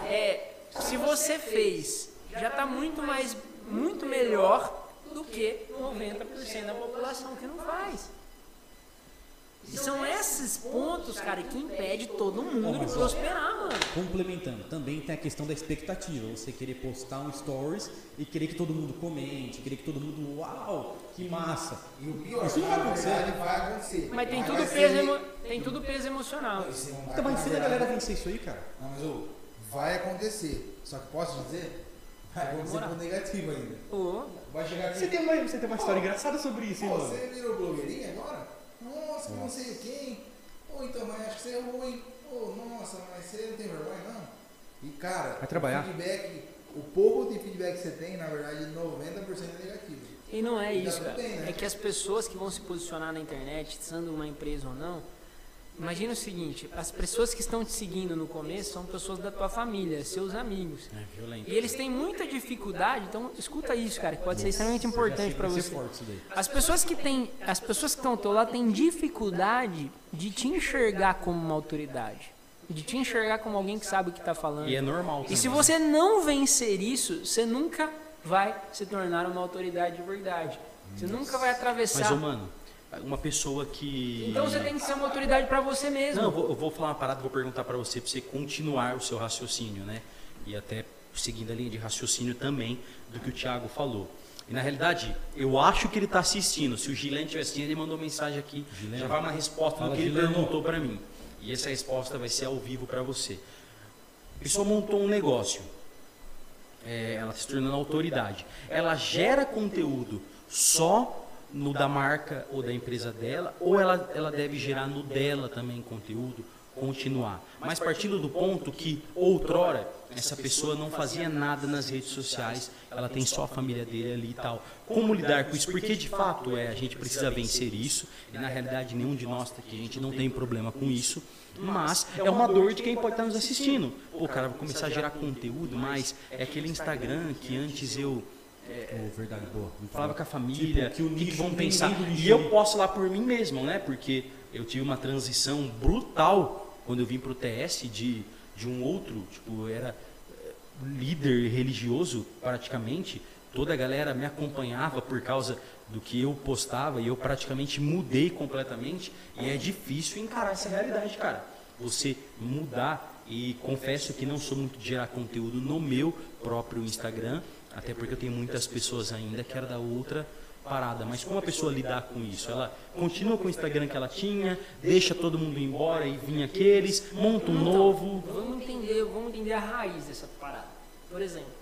é, se você fez, já está muito mais, muito melhor do que 90% da população que não faz. E são esses pontos, cara, que impede todo mundo de prosperar, mano. Complementando, também tem a questão da expectativa. Você querer postar um stories e querer que todo mundo comente, querer que todo mundo, uau, que massa. E o pior, Isso não vai acontecer. vai acontecer. Mas tem tudo peso, emo- tem tudo peso emocional. Então, mas ensina a galera a vencer isso aí, cara. Não, mas ô, vai acontecer. Só que posso dizer? Vai demorar. por negativo ainda. Ô, Vai chegar aqui. Você tem uma, você tem uma história engraçada sobre isso, hein, Pô, mano? você virou blogueirinha agora? Nossa, que não sei quem. Pô, então, mas acho que você é ruim. Pô, nossa, mas você não tem vergonha, não? E cara, Vai trabalhar. o feedback, o pouco de feedback que você tem, na verdade, 90% é negativo. E não é E isso, cara. bem, né? É que as pessoas que vão se posicionar na internet, sendo uma empresa ou não, imagina o seguinte, as pessoas que estão te seguindo no começo são pessoas da tua família, seus amigos. É violento. E eles têm muita dificuldade, então escuta isso, cara, que pode ser extremamente importante para você. forte isso daí. As pessoas que têm, as pessoas que estão ao teu lado têm dificuldade de te enxergar como uma autoridade, de te enxergar como alguém que sabe o que está falando. E é normal. E se também. você não vencer isso, você nunca vai se tornar uma autoridade de verdade. Você nunca vai Mas, atravessar. ô, mano, uma pessoa que. Então você tem que ser uma autoridade para você mesmo. Não, eu vou, eu vou falar uma parada, vou perguntar pra você, pra você continuar o seu raciocínio, né? E até seguindo a linha de raciocínio também do que o Thiago falou. E na realidade, eu acho que ele tá assistindo. Se o Gilene estiver assistindo, ele mandou mensagem aqui. Gilene. Já vai uma resposta Fala, no que ele Gilene. perguntou pra mim. E essa resposta vai ser ao vivo pra você. A pessoa montou um negócio. É, ela se tornando autoridade. Ela gera conteúdo só no da marca ou da empresa dela, ou ela, ela deve gerar no dela também conteúdo, continuar. Mas partindo do ponto que outrora essa pessoa não fazia nada nas redes sociais, ela tem só a família dele ali e tal. Como lidar com isso? Porque de fato é, a gente precisa vencer isso, e na realidade nenhum de nós tá aqui, a gente não tem problema com isso. Mas é uma dor de quem pode estar nos assistindo. Pô, cara, vou começar a gerar conteúdo, mas é aquele Instagram que antes eu Ô, verdade, boa. Falava com a família, Tipo, que o o que, que vão pensar. E eu posso lá por mim mesmo, né? Porque eu tive uma transição brutal quando eu vim pro TS de, de um outro, tipo, era eh, líder religioso praticamente. Toda a galera me acompanhava por causa do que eu postava e eu praticamente mudei completamente. E é difícil encarar essa realidade, cara. Você mudar e confesso que não sou muito de gerar conteúdo no meu próprio Instagram, até porque eu tenho muitas pessoas ainda que era da outra parada. Mas como a pessoa lidar com isso? Ela continua com o Instagram que ela tinha, deixa todo mundo embora e vinha aqueles, monta um novo. Vamos entender, vamos entender a raiz dessa parada. Por exemplo,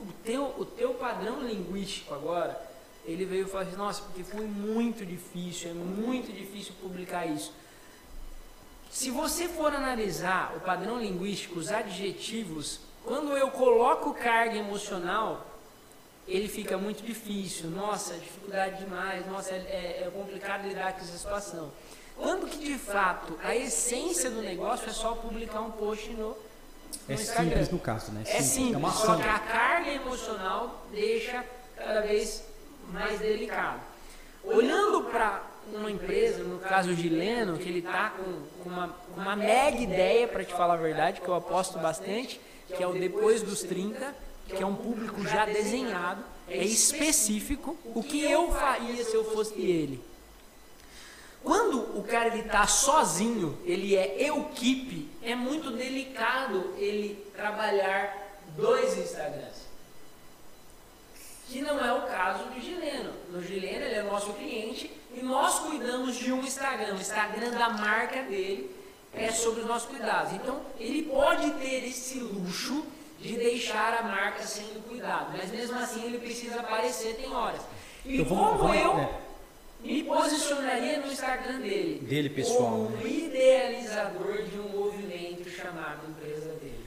o teu, o teu padrão linguístico agora, ele veio e falou assim, nossa, porque foi muito difícil, é muito difícil publicar isso. Se você for analisar o padrão linguístico, os adjetivos, quando eu coloco carga emocional, ele fica muito difícil. Nossa, dificuldade demais. Nossa, é, é complicado lidar com essa situação. Quando que de fato a essência do negócio é só publicar um post no, no É Instagram. simples no caso, né? É simples, É uma só que a carga emocional deixa cada vez mais delicado. Olhando para uma empresa, no caso de Leno, que ele está com, com uma, uma mega ideia, para te falar a verdade, que eu aposto bastante, que é o depois dos 30, que é um público já desenhado, é específico, o que eu faria se eu fosse ele. Quando o cara ele tá sozinho, ele é equipe, é muito delicado ele trabalhar dois Instagrams. Que não é o caso do Gileno. No Gileno ele é nosso cliente e nós cuidamos de um Instagram. O Instagram da marca dele é sobre os nossos cuidados. Então ele pode ter esse luxo de deixar a marca sendo cuidado, mas mesmo assim ele precisa aparecer tem horas. E Então vamos- como eu é. me posicionaria no Instagram dele? Dele, pessoal, Como né? um idealizador de um movimento chamado empresa dele.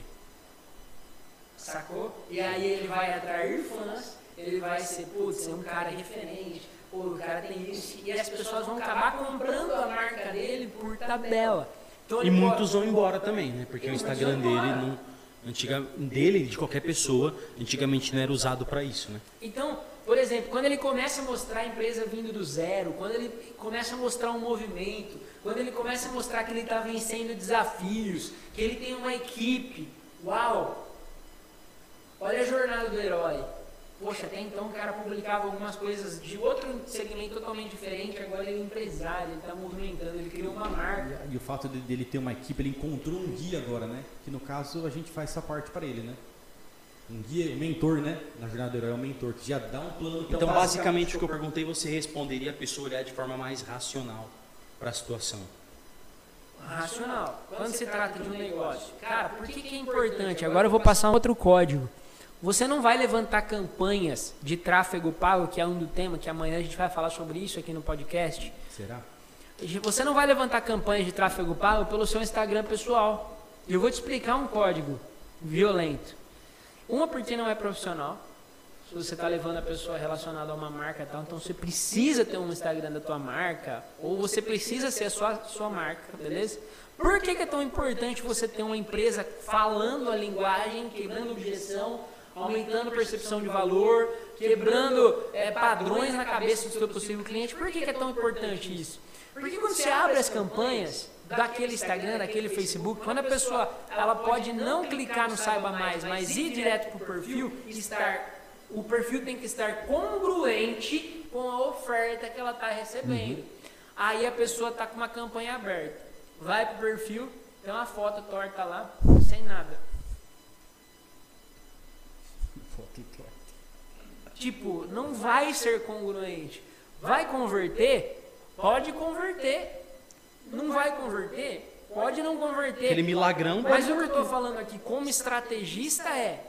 Sacou? E aí ele vai atrair fãs, ele vai ser, putz, ser um cara referente, pô, o cara tem isso, e as pessoas vão acabar comprando a marca dele por tabela. Então, E muitos pode- vão embora também, né? Porque o Instagram dele não. Antiga, dele, de qualquer pessoa, antigamente não era usado para isso, né? Então, por exemplo, quando ele começa a mostrar a empresa vindo do zero, quando ele começa a mostrar um movimento, quando ele começa a mostrar que ele está vencendo desafios, que ele tem uma equipe, uau! Olha a jornada do herói. Poxa, até então o cara publicava algumas coisas de outro segmento totalmente diferente, agora ele é empresário, ele está movimentando, ele criou uma marca. E o fato de- dele ter uma equipe, ele encontrou um guia agora, né? Que no caso a gente faz essa parte para ele, né? Um guia, um mentor, né? Na jornada do herói é um mentor que já dá um plano. Então, basicamente, o que eu perguntei, você responderia a pessoa olhar de forma mais racional para a situação. Racional. Quando se trata de um negócio, cara, por que, que é importante? Agora eu vou passar um outro código. Você não vai levantar campanhas de tráfego pago, que é um do tema, que amanhã a gente vai falar sobre isso aqui no podcast. Será? Você não vai levantar campanhas de tráfego pago pelo seu Instagram pessoal. Eu vou te explicar um código violento. Uma porque não é profissional. Se você está levando a pessoa relacionada a uma marca e tal, então você precisa ter um Instagram da tua marca, ou você precisa ser a sua, sua marca, beleza? Por que, que é tão importante você ter uma empresa falando a linguagem, quebrando objeção, aumentando percepção de valor, quebrando é, padrões na cabeça do seu possível cliente? Por que, que é tão importante isso? Porque quando você abre as campanhas daquele Instagram, daquele Facebook, quando a pessoa ela pode não clicar no saiba mais, mas ir direto para o perfil, estar o perfil tem que estar congruente com a oferta que ela está recebendo. Aí a pessoa está com uma campanha aberta, vai para o perfil, tem uma foto torta lá, sem nada. Foto torta. Tipo, não vai ser congruente. Vai converter? Pode converter. Não vai converter? Pode não converter. Aquele milagrão. Mas o que eu estou falando aqui como estrategista é,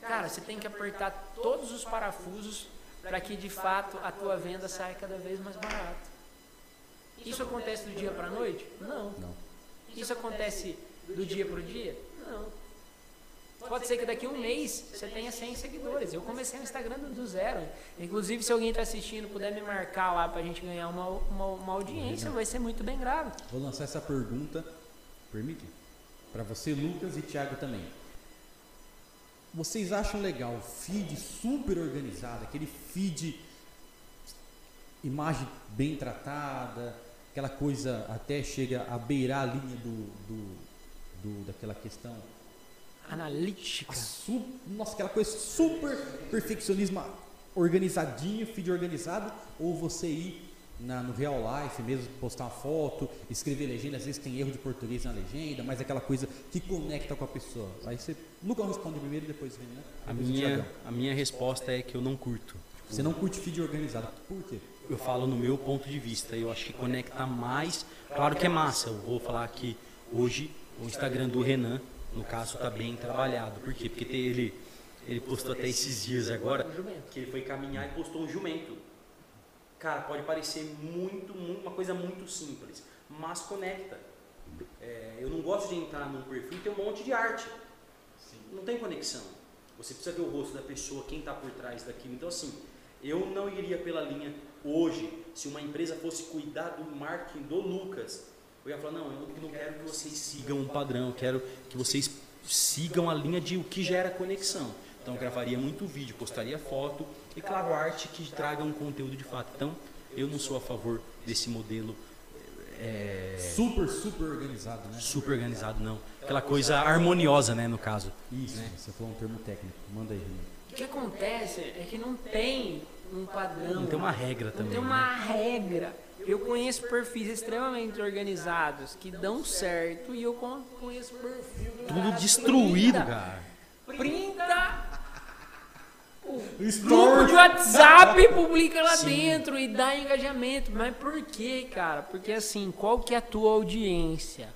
cara, você tem que apertar todos os parafusos para que de fato a tua venda saia cada vez mais barata. Isso acontece do dia para a noite? Não. Não. Isso acontece do dia para o dia? Não. Pode ser que daqui a um mês você tenha 100 seguidores. Eu comecei no Instagram do zero. Inclusive, se alguém está assistindo puder me marcar lá para a gente ganhar uma, uma, uma audiência, vai ser muito bem grave. Vou lançar essa pergunta, permite? Para você, Lucas e Thiago também. Vocês acham legal o feed super organizado, aquele feed imagem bem tratada, aquela coisa até chega a beirar a linha do, do, do- daquela questão Analítica. Su- nossa, aquela coisa super perfeccionismo organizadinho, feed organizado, ou você ir na- no real life mesmo, postar uma foto, escrever legenda, às vezes tem erro de português na legenda, mas aquela coisa que conecta com a pessoa. Aí você, Lucas responde primeiro e depois vem, né? A Depois minha, a minha resposta é que eu não curto. Você não curte feed organizado. Por quê? Eu falo no meu ponto de vista. Eu acho que conecta mais. Claro que é massa. Eu vou falar que hoje o Instagram do Renan, no caso, está bem trabalhado. Por quê? Porque ele, ele postou até esses dias agora que ele foi caminhar e postou um jumento. Cara, pode parecer muito, muito uma coisa muito simples, mas conecta. É, eu não gosto de entrar num perfil e ter um monte de arte. Não tem conexão. Você precisa ver o rosto da pessoa, quem está por trás daquilo. Então, assim, eu não iria pela linha hoje, se uma empresa fosse cuidar do marketing do Lucas, eu ia falar, não, eu não quero que vocês sigam um padrão, eu quero que vocês sigam a linha de o que gera conexão. Então, eu gravaria muito vídeo, postaria foto e, claro, arte que traga um conteúdo de fato. Então, eu não sou a favor desse modelo é, Super, super organizado, né? super organizado, não. Aquela coisa harmoniosa, né, no caso. Isso, você falou um termo técnico. Manda aí, Renan. O que acontece é que não tem um padrão. Não tem uma regra Não também. tem né? uma regra. Eu conheço perfis extremamente organizados que dão certo e eu con- conheço perfil Tudo destruído, printa- cara. Printa o grupo de WhatsApp e publica lá dentro e dá engajamento. Mas por quê, cara? Porque assim, qual que é a tua audiência?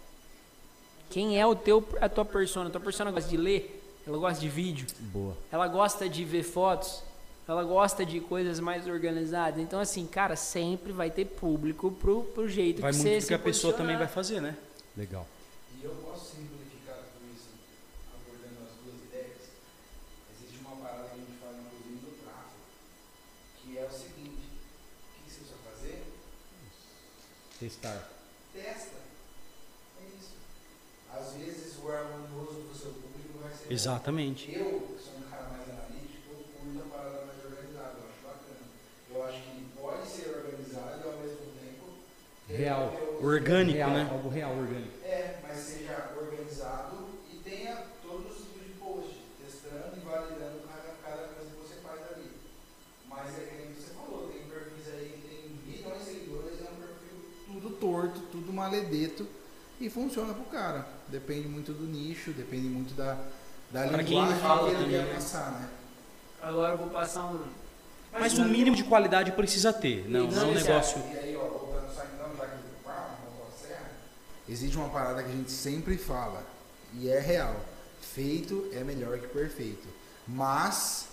Quem é o teu, a tua persona? A tua persona gosta de ler? Ela gosta de vídeo? Boa. Ela gosta de ver fotos? Ela gosta de coisas mais organizadas? Então, assim, cara, sempre vai ter público pro, pro jeito Vai que muito você do se que a pessoa também vai fazer, né? Legal. E eu posso simplificar tudo isso abordando as duas ideias. Existe uma parada que a gente fala inclusive do tráfego, que é o seguinte, o que você precisa fazer? Testar. Testa. É isso. Às vezes o harmonioso do seu público vai ser. Exatamente. Eu, que sou um cara mais analítico, eu curto a parada mais organizada, eu acho bacana. Eu acho que pode ser organizado e ao mesmo tempo. ter Real. Orgânico, real, né? Algo real, orgânico. É, mas seja organizado e tenha todos os tipos de post, testando e validando cada, cada coisa que você faz ali. Mas é que você falou, tem perfis aí que tem milhões de seguidores, é um perfil tudo torto, tudo maledeto e funciona pro cara. Depende muito do nicho, depende muito da, da Pra quem linguagem fala que ele quer né? passar, né? Agora eu vou passar um. Mas o mínimo de qualidade precisa ter. Não, não é um negócio. E aí, ó, voltando só então, já que pá, voltou a serra, existe uma parada que a gente sempre fala, e é real. Feito é melhor que perfeito. Mas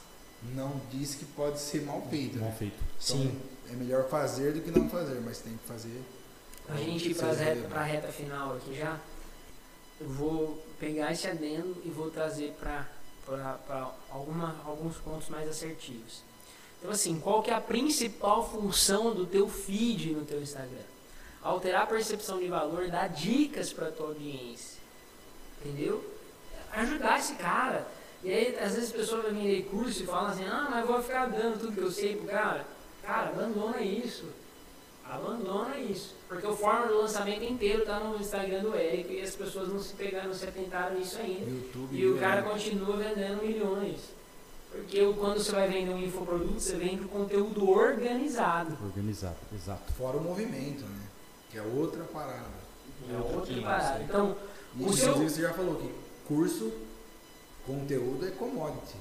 não diz que pode ser mal feito. Mal Né? feito. Então, Sim. é melhor fazer do que não fazer, mas tem que fazer. A gente ir relembrar. pra reta final aqui já. Eu vou pegar esse adendo e vou trazer para alguns pontos mais assertivos. Então assim, qual que é a principal função do teu feed no teu Instagram? Alterar a percepção de valor, dar dicas para tua audiência. Entendeu? Ajudar esse cara. E aí, às vezes, a pessoa vai vender curso e fala assim, ah, mas eu vou ficar dando tudo que eu sei pro cara. Cara, abandona isso. Abandona isso. Porque o forma do lançamento inteiro tá no Instagram do Érico e as pessoas não se pegaram, não se atentaram nisso ainda. YouTube. E o né? cara continua vendendo milhões. Porque quando você vai vender um infoproduto, você vende o conteúdo organizado. Organizado, exato. Fora o movimento, né? Que é outra parada. É outra parada. isso Então, O seu- Inclusive você já falou que curso, conteúdo é commodity.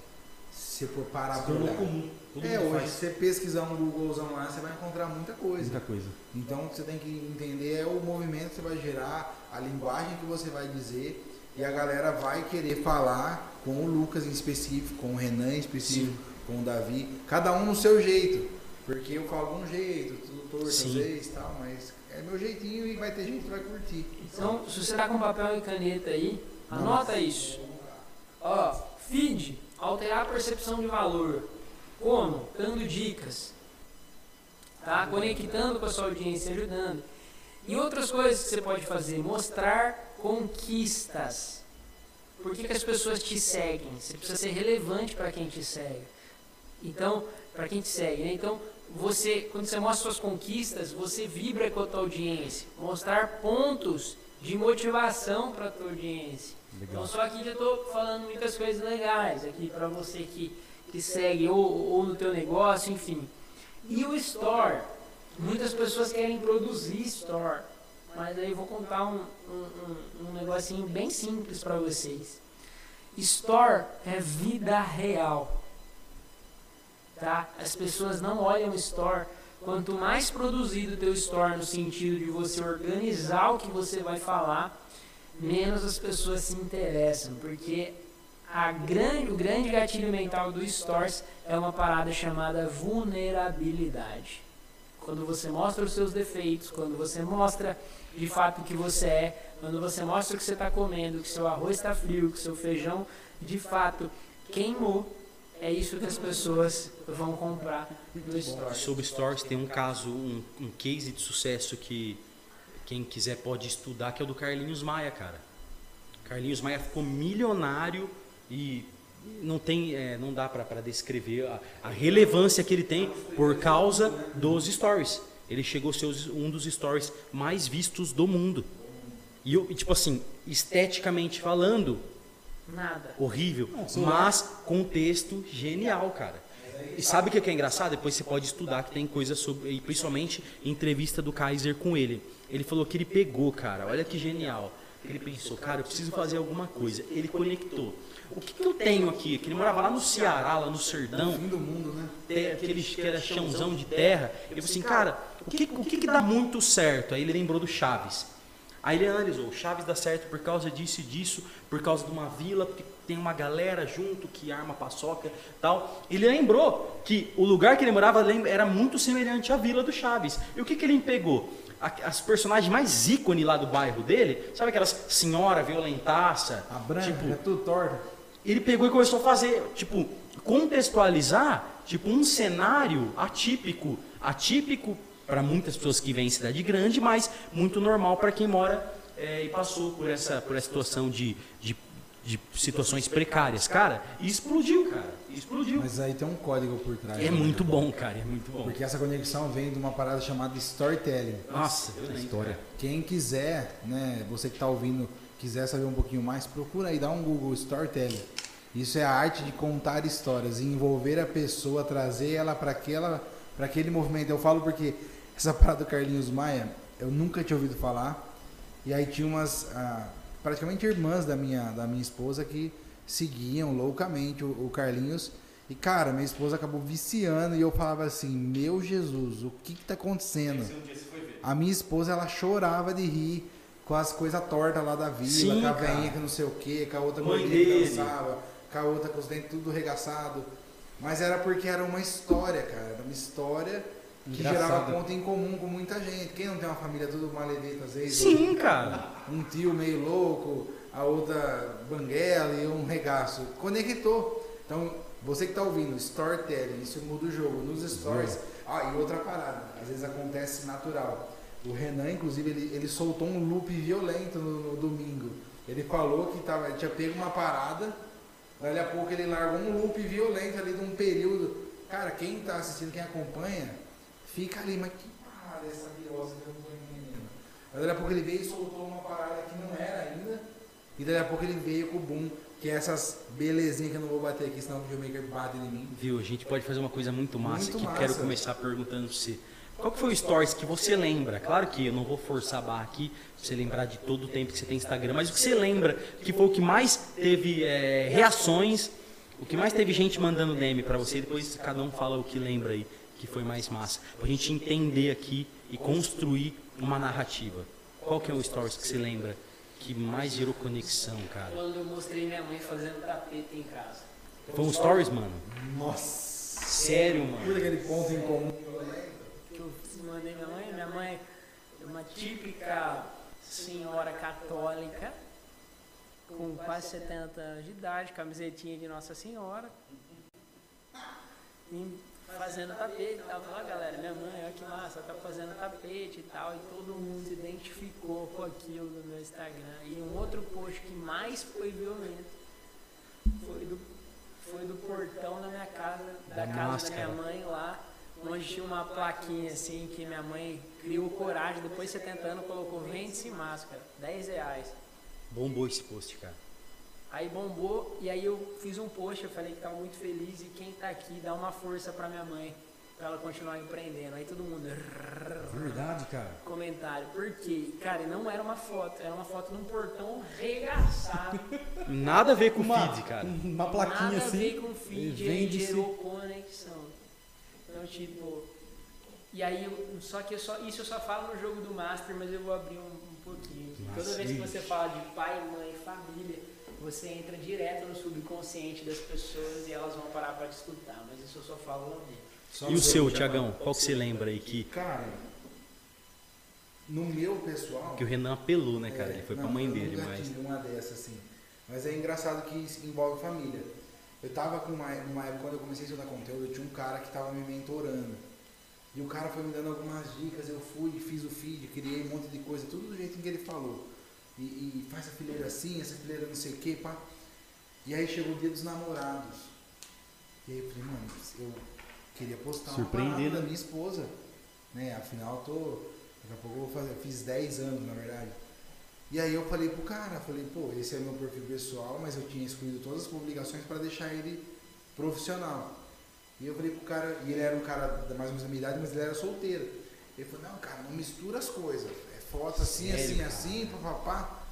Se for parar tornou olhar. comum. Todo É, hoje você pesquisar um Googlezão lá, você vai encontrar muita coisa. muita coisa. Então o que você tem que entender é o movimento que você vai gerar, a linguagem que você vai dizer e a galera vai querer falar com o Lucas em específico, com o Renan em específico, com o Davi, cada um no seu jeito. Porque eu falo de um jeito, tudo torto às Sim. vezes tal, mas é meu jeitinho e vai ter gente que vai curtir. então, se você tá com papel e caneta aí, anota isso. Ó, feed, alterar a percepção de valor. Como? Dando dicas. Tá? Conectando com a sua audiência, ajudando. E outras coisas que você pode fazer, mostrar conquistas. Por que, que as pessoas te seguem? Você precisa ser relevante para quem te segue. Então, para quem te segue, né? Então, você, quando você mostra suas conquistas, você vibra com a tua audiência. Mostrar pontos de motivação para a tua audiência. Legal. Então, só aqui já estou falando muitas coisas legais aqui para você que, que segue ou, ou no teu negócio, enfim. E o store. Muitas pessoas querem produzir store. Mas aí eu vou contar um, um, um, um negocinho bem simples para vocês. Store é vida real. Tá? As pessoas não olham store. Quanto mais produzido o teu store no sentido de você organizar o que você vai falar, menos as pessoas se interessam, porque a grande, o grande gatilho mental do Stores é uma parada chamada vulnerabilidade. Quando você mostra os seus defeitos, quando você mostra de fato o que você é, quando você mostra o que você está comendo, que seu arroz está frio, que seu feijão de fato queimou, é isso que as pessoas vão comprar no Stores. Sobre Stories tem um caso, um, um case de sucesso que quem quiser pode estudar, que é o do Carlinhos Maia, cara. Carlinhos Maia ficou milionário e não tem, é, não dá pra descrever a, a relevância que ele tem por causa dos stories. Ele chegou a ser um dos stories mais vistos do mundo. E, eu- tipo assim, esteticamente falando, Nada. horrível, mas contexto genial, cara. E sabe o que que é engraçado? Depois você pode estudar que tem coisa sobre. E principalmente entrevista do Kaiser com ele. Ele falou que ele pegou, cara. Olha que genial. Ele pensou, cara, eu preciso fazer alguma coisa. Ele conectou. O que, que eu tenho aqui? Que ele morava lá no Ceará, lá no Sertão Fim do mundo, né? aquele que era chãozão de terra. Ele falou assim, cara, o que, o que, que dá muito certo? Aí ele lembrou do Chaves. Aí ele analisou, o Chaves dá certo por causa disso e disso, por causa de uma vila, porque tem uma galera junto que arma paçoca tal. Ele lembrou que o lugar que ele morava era muito semelhante à vila do Chaves. E o que, que ele pegou? As personagens mais ícone lá do bairro dele, sabe aquelas senhora violentaça? A branca, tipo, é tudo torta. ele pegou e começou a fazer, tipo, contextualizar, tipo, um cenário atípico, atípico para muitas pessoas que vêm em cidade grande, mas muito normal para quem mora é, e passou por essa, por essa situação de, de, de situações precárias, cara, explodiu, cara, explodiu. Mas aí tem um código por trás. É né? muito bom, cara, é muito bom. Porque essa conexão vem de uma parada chamada storytelling. Nossa, lembro, História. Quem quiser, né, você que está ouvindo, quiser saber um pouquinho mais, procura aí, dá um Google Storytelling. Isso é a arte de contar histórias, e envolver a pessoa, trazer ela para aquela, para aquele movimento. Eu falo porque essa parada do Carlinhos Maia, eu nunca tinha ouvido falar. E aí tinha umas ah, praticamente irmãs da minha da minha esposa que seguiam loucamente o, o Carlinhos. E cara, minha esposa acabou viciando e eu falava assim: "Meu Jesus, o que que tá acontecendo?" Um dia você foi ver. A minha esposa, ela chorava de rir com as coisas tortas lá da vila, Sim, com a veinha que não sei o que, com a outra gordinha que dançava, com a outra com os dentes tudo regaçado. Mas era porque era uma história, cara. Era uma história que gerava Engraçado. ponto em comum com muita gente. Quem não tem uma família tudo maledeta às vezes? Sim, cara. Um tio meio louco, a outra banguela e um regaço. Conectou. Então, você que está ouvindo, storytelling, isso muda o jogo. Nos stories. Ah, e outra parada, às vezes acontece natural. O Renan, inclusive, ele, ele soltou um loop violento no, no domingo. Ele falou que tava, tinha pego uma parada, dali a pouco ele largou um loop violento ali de um período. Cara, quem está assistindo, quem acompanha, fica ali, mas que parada essa virosa que eu não tô entendendo. Dali a pouco ele veio e soltou uma parada que não era ainda. E dali a pouco ele veio com o boom, que é essas belezinhas que eu não vou bater aqui, senão o videomaker bate em mim. Viu, a gente pode fazer uma coisa muito massa Muito que massa. quero começar perguntando pra você. Qual que foi o stories que você lembra? Claro que eu não vou forçar a barra aqui, pra você lembrar de todo o tempo que você tem Instagram, mas o que você lembra que foi o que mais teve é, reações, o que mais teve gente mandando DM pra você, depois cada um fala o que lembra aí, que foi mais massa. Pra gente entender aqui e construir uma narrativa. Qual que é o stories que você lembra que mais gerou conexão, cara? Quando eu mostrei minha mãe fazendo tapete em casa. Foi um stories, mano? Nossa! Sério, mano? aquele ponto em comum. Mandei minha mãe, minha mãe é uma típica senhora católica, com quase 70 anos de idade, camisetinha de Nossa Senhora, e fazendo tapete. E tal. Falei, "Ó, galera, minha mãe, olha que massa, tá fazendo tapete e tal, e todo mundo se identificou com aquilo no meu Instagram. E um outro post que mais foi violento foi do, foi do portão da minha casa, da, casa da minha mãe lá, onde tinha uma plaquinha assim que minha mãe criou coragem, depois de 70 anos colocou vende-se máscara, 10 reais. Bombou esse post, cara. Aí bombou e aí eu fiz um post, eu falei que tava muito feliz e quem tá aqui dá uma força pra minha mãe, pra ela continuar empreendendo. Aí todo mundo Verdade, cara. comentário. Por quê? Cara, e não era uma foto, era uma foto num portão regaçado. Nada a ver com o Uma, feed, cara. uma plaquinha Nada assim. a ver com feed, e vende-se. gerou conexão. Então, tipo. E aí, eu- só que eu só, isso eu só falo no jogo do Master, mas eu vou abrir um, um pouquinho. Toda vez que você fala de pai, mãe, família, você entra direto no subconsciente das pessoas e elas vão parar pra te escutar. Mas isso eu só falo lá dentro. Só E o seu, Tiagão? Qual que você lembra aí que, Cara, no meu pessoal. que o Renan apelou, né, cara? É, Ele foi não, pra mãe eu dele, mas. uma dessas, assim. Mas é engraçado que isso envolve família. Eu tava com uma, uma época, quando eu comecei a estudar conteúdo, eu tinha um cara que tava me mentorando. E o cara foi me dando algumas dicas, eu fui, fiz o feed, criei um monte de coisa, tudo do jeito que ele falou. E, e faz a fileira assim, essa fileira não sei o que, pá. E aí chegou o dia dos namorados. E aí eu falei, mano, eu queria postar uma parada né? da minha esposa. Né? Afinal, eu tô. Daqui a pouco eu vou fazer. Eu fiz 10 anos, na verdade. E aí eu falei pro cara, falei, pô, esse é meu perfil pessoal, mas eu tinha excluído todas as publicações para deixar ele profissional. E eu falei pro cara, e ele era um cara da mais ou menos da minha idade, mas ele era solteiro. Ele falou, não, cara, não mistura as coisas. É foto assim, Sério, assim, cara? assim, papapá.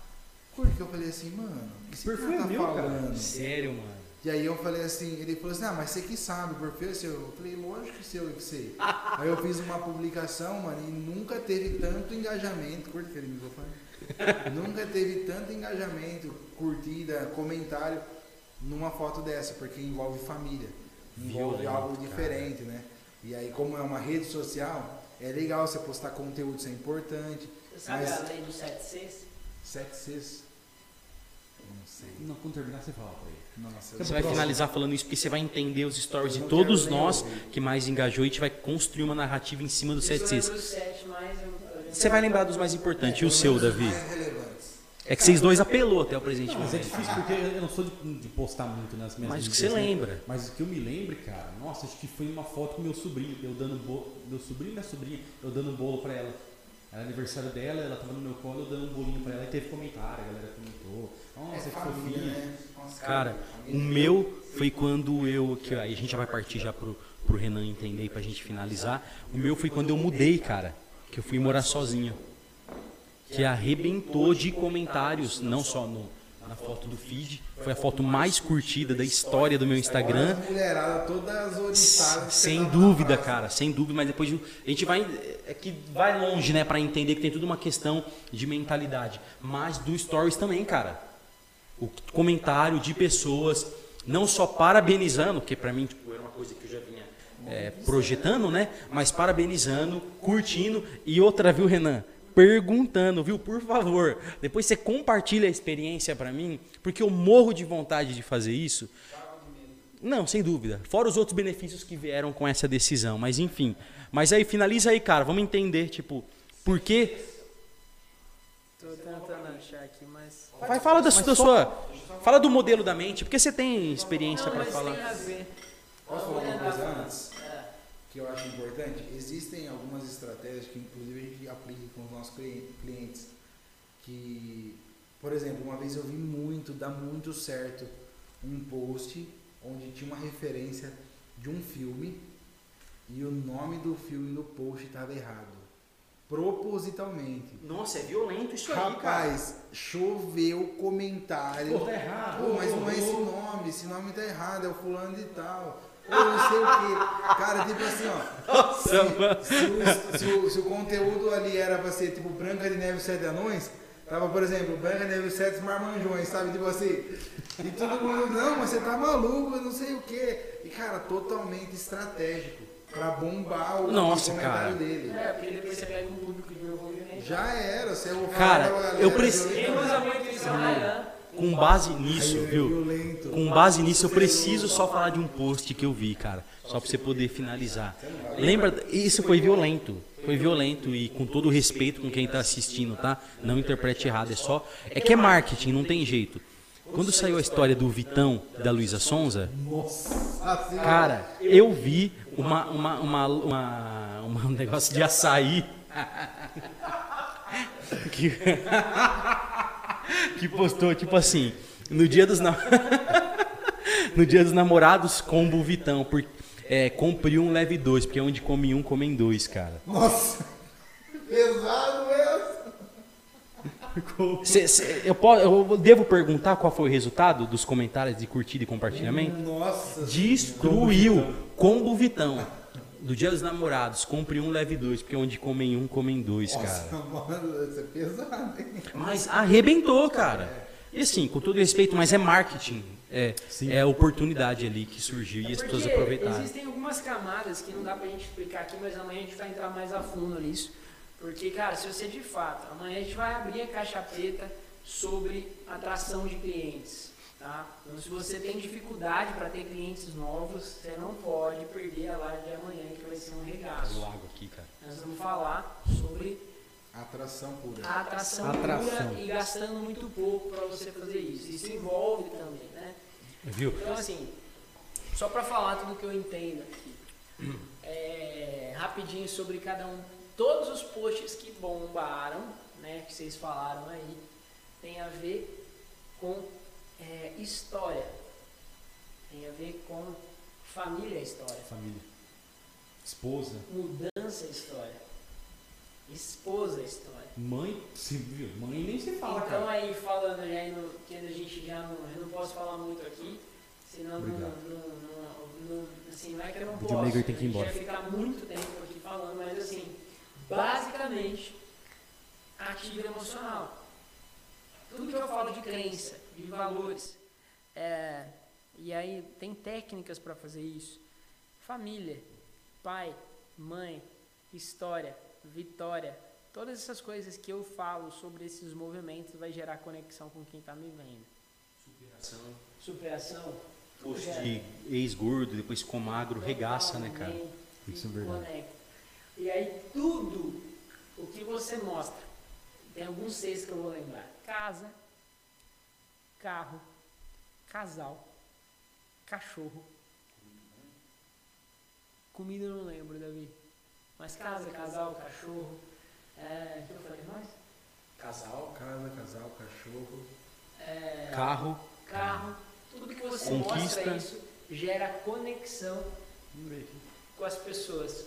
Porque eu falei assim, mano, que esse Perfil cara é tá meu, cara. falando? Sério, mano. E aí eu falei assim, ele falou assim, ah, mas você que sabe, o perfil é seu. Eu falei, lógico que seu, eu que sei. aí eu fiz uma publicação, mano, e nunca teve tanto engajamento. Curta aquele microfone. nunca teve tanto engajamento, curtida, comentário numa foto dessa, porque envolve família. Envolve Violento, algo cara. diferente, né? E aí, como é uma rede social, é legal você postar conteúdo, isso é importante. Você sabe Mas- a lei dos 7 Cs? Sete Cs? Não sei. Não, quando terminar você fala pra ele. Nossa, Você vai finalizar falando isso porque você vai entender os stories de Eu todos nós ouvir. que mais engajou e a gente vai construir uma narrativa em cima dos Eu 7 só Cs. lembro dos 7, mas eu- eu- Você vai lembrar dos mais importantes. E o seu, Davi? Mais relevantes. É que vocês dois apelou até o presente Não, mas é difícil porque eu não sou de, de postar muito nas minhas Mas o que você né? lembra? Mas o que eu me lembro, cara, nossa, acho que foi uma foto com meu sobrinho, eu dando bolo, meu sobrinho e minha sobrinha, eu dando um bolo pra ela. Era aniversário dela, ela tava no meu colo, eu dando um bolinho pra ela e teve comentário, a galera comentou. Nossa, É que família, fofinho. né? Nossa, Cara, o meu foi quando eu. Que aí a gente já vai partir já pro, pro Renan entender e pra gente finalizar. O meu foi quando eu mudei, cara. Que eu fui morar sozinho. Que arrebentou de comentários, não só no, na foto do feed. Foi a foto mais curtida da história do meu Instagram. Sem dúvida, cara, sem dúvida, mas depois a gente vai é que vai longe, né, Pra entender que tem tudo uma questão de mentalidade, mas do stories também, cara. O comentário de pessoas não só parabenizando, que pra mim tipo, era uma coisa que eu já é, projetando, né, mas parabenizando, curtindo e outra, viu, Renan? Perguntando, viu? Por favor, depois você compartilha a experiência pra mim, porque eu morro de vontade de fazer isso. Não, sem dúvida. Fora os outros benefícios que vieram com essa decisão, mas enfim. Mas aí finaliza aí, cara. Vamos entender, tipo, por que. Tô tentando achar aqui, mas. Vai, fala da, sua- da sua. Fala do modelo da mente, porque você tem experiência mas falar. tem a ver. Posso falar uma coisa antes? É. Que eu acho importante? Existem algumas estratégias que, inclusive, a gente aplica com os nossos cli- clientes. Que, por exemplo, uma vez eu vi muito, dá muito certo, um post onde tinha uma referência de um filme e o nome do filme no post estava errado. Propositalmente. Nossa, é violento isso Rapaz, choveu comentário. Pô, tá errado. Pô, mas não é esse nome, esse nome tá errado, é o fulano de tal. Pô, não sei o que. Cara, tipo assim, ó. Nossa. Se, o, se o- se o conteúdo ali era pra ser tipo Branca de Neve e Sete Anões, tava, por exemplo, Branca de Neve e Sete Marmanjões, sabe? Tipo assim. E todo mundo, não, mas você tá maluco, eu não sei o que. E, cara, totalmente estratégico pra bombar o Nossa, comentário cara. dele. É, porque depois você pega um público de envolvimento. Já era, você é o Cara, eu preciso- Quem usa muito isso é o Ryan. Com base nisso, Aí viu? violento. Com base nisso, eu preciso só falar de um post que eu vi, cara. Só pra você poder finalizar. Lembra? Isso foi violento. Foi violento e com todo o respeito com quem tá assistindo, tá? Não interprete errado. É só. É que é marketing, não tem jeito. Quando saiu a história do Vitão e da Luísa Sonza, cara, eu vi uma, uma, uma, uma- uma- um negócio de açaí. que, que postou, tipo assim, no dia dos nam- no dia dos namorados, combo Vitão, por, é, compre um, leve dois, porque onde come um, comem dois, cara. Nossa, pesado essa. Cê- cê- eu, po- eu devo perguntar qual foi o resultado dos comentários de curtida e compartilhamento? Nossa, Destruiu combo Vitão. Do dia dos namorados, compre um, leve dois, porque onde comem um, comem dois, cara. Nossa, mano, isso é pesado, hein? Mas arrebentou, cara. E assim, com todo respeito, mas é marketing. É, é a oportunidade ali que surgiu e as pessoas Porque aproveitaram. Existem algumas camadas que não dá pra gente explicar aqui, mas amanhã a gente vai entrar mais a fundo nisso. Porque, cara, se você de fato, amanhã a gente vai abrir a caixa preta sobre atração de clientes. Tá? Então, se você tem dificuldade para ter clientes novos, você não pode perder a live de amanhã, que vai ser um regaço. lago aqui, cara. Nós vamos falar sobre Atração pura. a atração, Atração. pura e gastando muito pouco para você fazer isso. Isso envolve também, né? Viu? Então, assim, só para falar tudo que eu entendo aqui, é, rapidinho sobre cada um. Todos os posts que bombaram, né, que vocês falaram aí, tem a ver com é, história, tem a ver com Família é história. Família. Esposa. Mudança é história. Esposa é história. Mãe, se viu? Mãe nem se fala, então cara. aí falando já no, que a gente já não, eu não posso falar muito aqui, senão não, Obrigado. não, não, não- assim, não é que eu não posso. tem que ir a gente embora. vai ficar muito tempo aqui falando, mas assim, basicamente, ativo emocional. Tudo que eu falo de crença, de valores, é, e aí tem técnicas para fazer isso. Família, pai, mãe, história, vitória, todas essas coisas que eu falo sobre esses movimentos vai gerar conexão com quem está me vendo. Superação. Superação. Post gera. de ex-gordo, depois ficou magro, regaça, né, cara? Isso é verdade. conecta. E aí tudo o que você mostra, tem alguns seis que eu vou lembrar. Casa, carro, casal, cachorro. Comida eu não lembro, Davi. Mas casa, casal, cachorro. É, o que eu falei mais? Casal, casa, casal, cachorro. É, Carro, carro. Tudo que você Conquista. mostra isso gera conexão com as pessoas.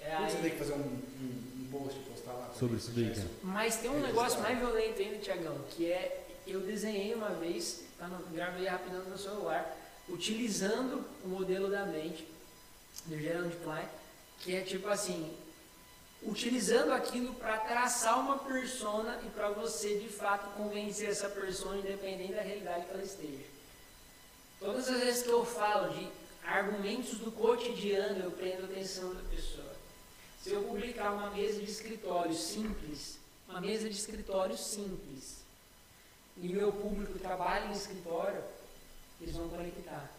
É Você tem que fazer um, um, um post postar lá. Sobre isso daí. Mas tem um negócio mais violento ainda, Tiagão, que é eu desenhei uma vez, tá no, gravei rapidão no celular, utilizando o modelo da mente do Gerald Klein, que é tipo assim, utilizando aquilo para traçar uma persona e para você de fato convencer essa persona independente da realidade que ela esteja. Todas as vezes que eu falo de argumentos do cotidiano, eu prendo a atenção da pessoa. Se eu publicar uma mesa de escritório simples, uma mesa de escritório simples, e meu público trabalha em escritório, eles vão conectar.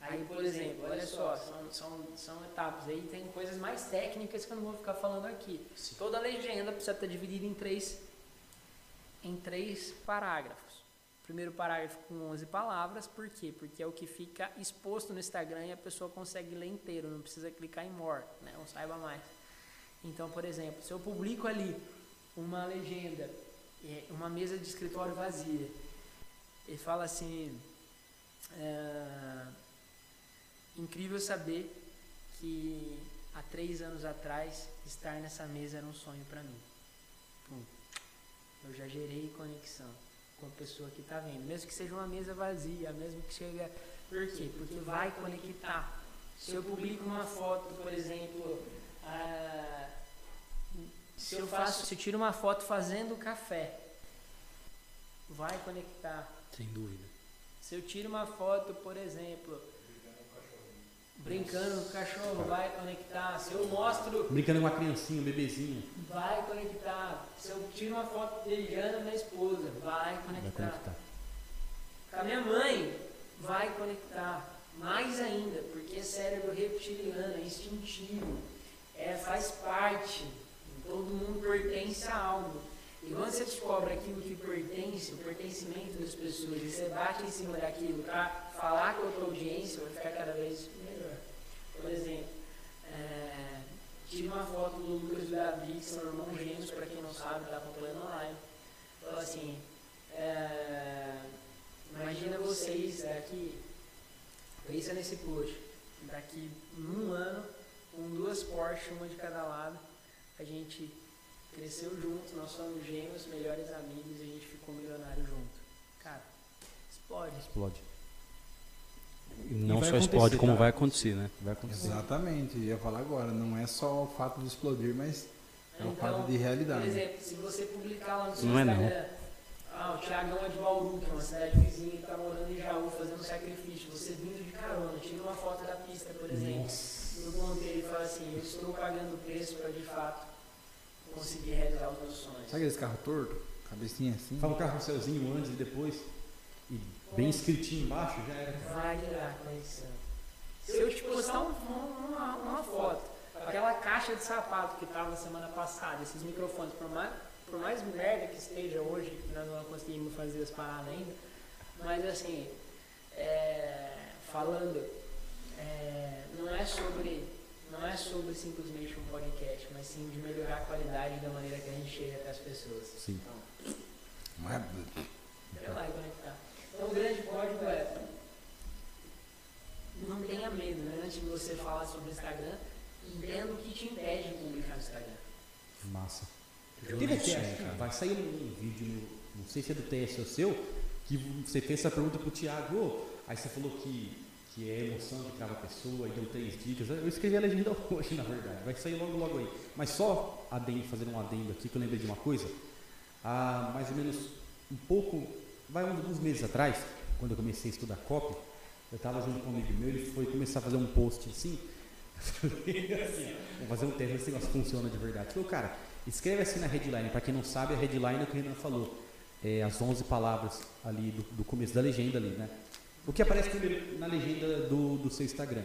Aí, por exemplo, olha só, são, são, são etapas. Aí tem coisas mais técnicas que eu não vou ficar falando aqui. Toda legenda precisa estar dividida em três, em três parágrafos. Primeiro parágrafo com 11 palavras, por quê? Porque é o que fica exposto no Instagram e a pessoa consegue ler inteiro, não precisa clicar em more, né? Ou saiba mais. Então, por exemplo, se eu publico ali uma legenda, uma mesa de escritório vazia, ele fala assim, é, incrível saber que há três anos atrás estar nessa mesa era um sonho para mim. Pum. Eu já gerei conexão com a pessoa que está vendo, mesmo que seja uma mesa vazia, mesmo que chega. Por quê? Porque vai conectar. Se eu publico uma foto, por exemplo, ah, se eu faço, se eu tiro uma foto fazendo café, vai conectar. sem dúvida. Se eu tiro uma foto, por exemplo, brincando com o cachorro, vai conectar. Se eu mostro Brincando com uma criancinha, um bebezinho. vai conectar. Se eu tiro uma foto beijando a minha esposa, vai Vai conectar. conectar. Com a minha mãe, vai conectar. Mais ainda, porque é cérebro reptiliano, é instintivo, é, faz parte. Todo mundo pertence a algo. E quando você descobre aquilo que pertence, o pertencimento das pessoas, e você bate em cima daquilo para falar com a tua audiência, vai ficar cada vez melhor. Por exemplo, é, tive uma foto do Lucas e do Davi, que são irmãos gêmeos, para quem não sabe, está acompanhando a live. Falou assim, é, imagina vocês daqui, pensa nesse post, daqui um ano, com duas Porsche, uma de cada lado, a gente cresceu junto, nós somos gêmeos, melhores amigos e a gente ficou milionário junto. Cara, explode. Explode. E não só explode, como tá? vai acontecer, né? Vai acontecer. Exatamente, eu ia falar agora. Não é só o fato de explodir, mas é um fato de Por realidade. exemplo, se você publicar lá no seu Não é não. Instagram, ah, o Thiagão é de Bauru, que é uma cidade vizinha, que está morando em Jaú, fazendo sacrifício, você vindo de carona, tira uma foto da pista, por exemplo, no ponteiro e fala assim, eu estou pagando o preço para de fato conseguir realizar os meus sonhos. Sabe aqueles carros tortos? Cabecinha assim? Fala o carrosselzinho antes e depois. E bem escritinho embaixo, já era. Vai gerar conexão. Se eu te postar um- uma, uma foto, aquela caixa de sapato que estava semana passada, esses microfones, por mais, por mais merda que esteja hoje, que nós não conseguimos fazer as paradas ainda, mas assim, é, falando, é, não é sobre não é sobre simplesmente um podcast, mas sim de melhorar a qualidade da maneira que a gente chega até as pessoas. Sim. Então, Mas- Vai lá conectar. Então o grande código é antes de você falar sobre o Instagram, entenda o que te impede de publicar no Instagram. Massa. Eu Teve não até, cara. vai sair um vídeo, no- não sei se é do TS ou seu, que você fez essa pergunta pro Thiago, aí você falou que, que é emoção que trava a pessoa, e deu três dicas. Eu escrevi a legenda hoje, na verdade, vai sair logo logo aí. Mas só adendo, fazendo um adendo aqui, que eu lembrei de uma coisa. Há mais ou menos um pouco, vai uns meses atrás, quando eu comecei a estudar copy, eu estava junto com um amigo meu, ele foi começar a fazer um post assim, assim, vamos fazer um teste, esse negócio funciona de verdade. Ele Falou, cara, escreve assim na headline. Para quem não sabe, a headline é o que o Renan falou. É as 11 palavras ali do, do começo da legenda ali, né? O que aparece primeiro na legenda do, do seu Instagram.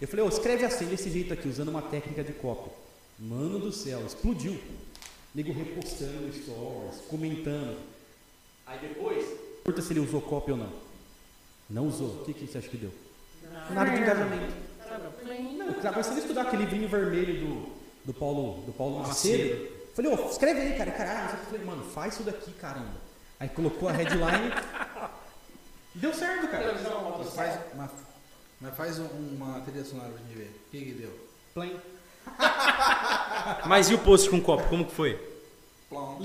Eu falei, ô, escreve assim, desse jeito aqui, usando uma técnica de copy. Mano do céu, explodiu. Nego repostando stories, comentando. Aí depois, pergunta se ele usou copy ou não. Não usou. O que, que você acha que deu? Nada de engajamento. Não, cara, mas se ele estudar aquele livrinho vermelho do, do Paulo, do Paulo Macedo, falei, ô, escreve aí, cara, caralho. Eu falei, mano, faz isso daqui, caramba. Aí colocou a headline. deu certo, cara. Mas faz, mas, mas faz um- uma trilha sonora pra gente ver. O que que deu? Plain. Mas e o post com copo, como que foi? Plom.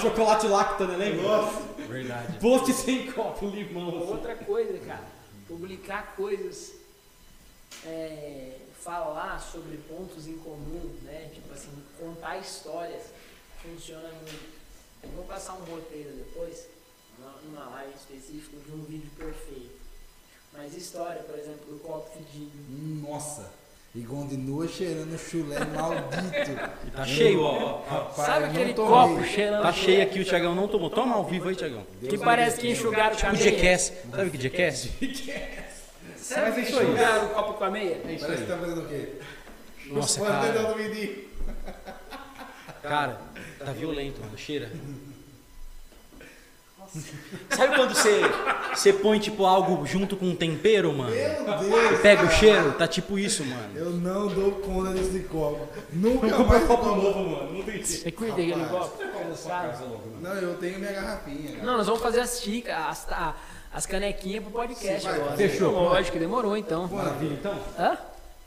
Chocolate lacta, né? Lembra? Verdade. Post sem copo, limão. assim. Outra coisa, cara, publicar coisas, é, falar sobre pontos em comum, né? Tipo assim, contar histórias, funciona muito. Eu vou passar um roteiro depois, numa- live específica, de um vídeo perfeito. Mas história, por exemplo, do copo fedido. Nossa. E continua cheirando chulé maldito. Tá cheio, ó. Rapaz, Sabe aquele tomei. copo cheirando Tá cheio aqui, o Thiagão não tomou. Toma ao vivo aí, Thiagão. que parece que enxugaram com a Tipo meia? Jackass. Sabe o que é Jackass? Sabe é que enxugaram o copo com a meia? É Parece que tá fazendo o quê? Nossa, Pode cara. Cara, tá violento, mano. Cheira. Sabe quando você, você põe tipo algo junto com um tempero, mano? Meu Deus. Pega o cheiro? Tá tipo isso, mano. Eu não dou conta desse copo. Nunca Comprou mais copo novo, mano. Não tem jeito. Você cuida daquele Rapaz. copo? Sabe? Não, eu tenho minha garrafinha. cara. Não, nós vamos fazer as xícaras, as, as canequinhas pro podcast Sim, agora. Fechou. Lógico, demorou então. Maravilha, então. Hã?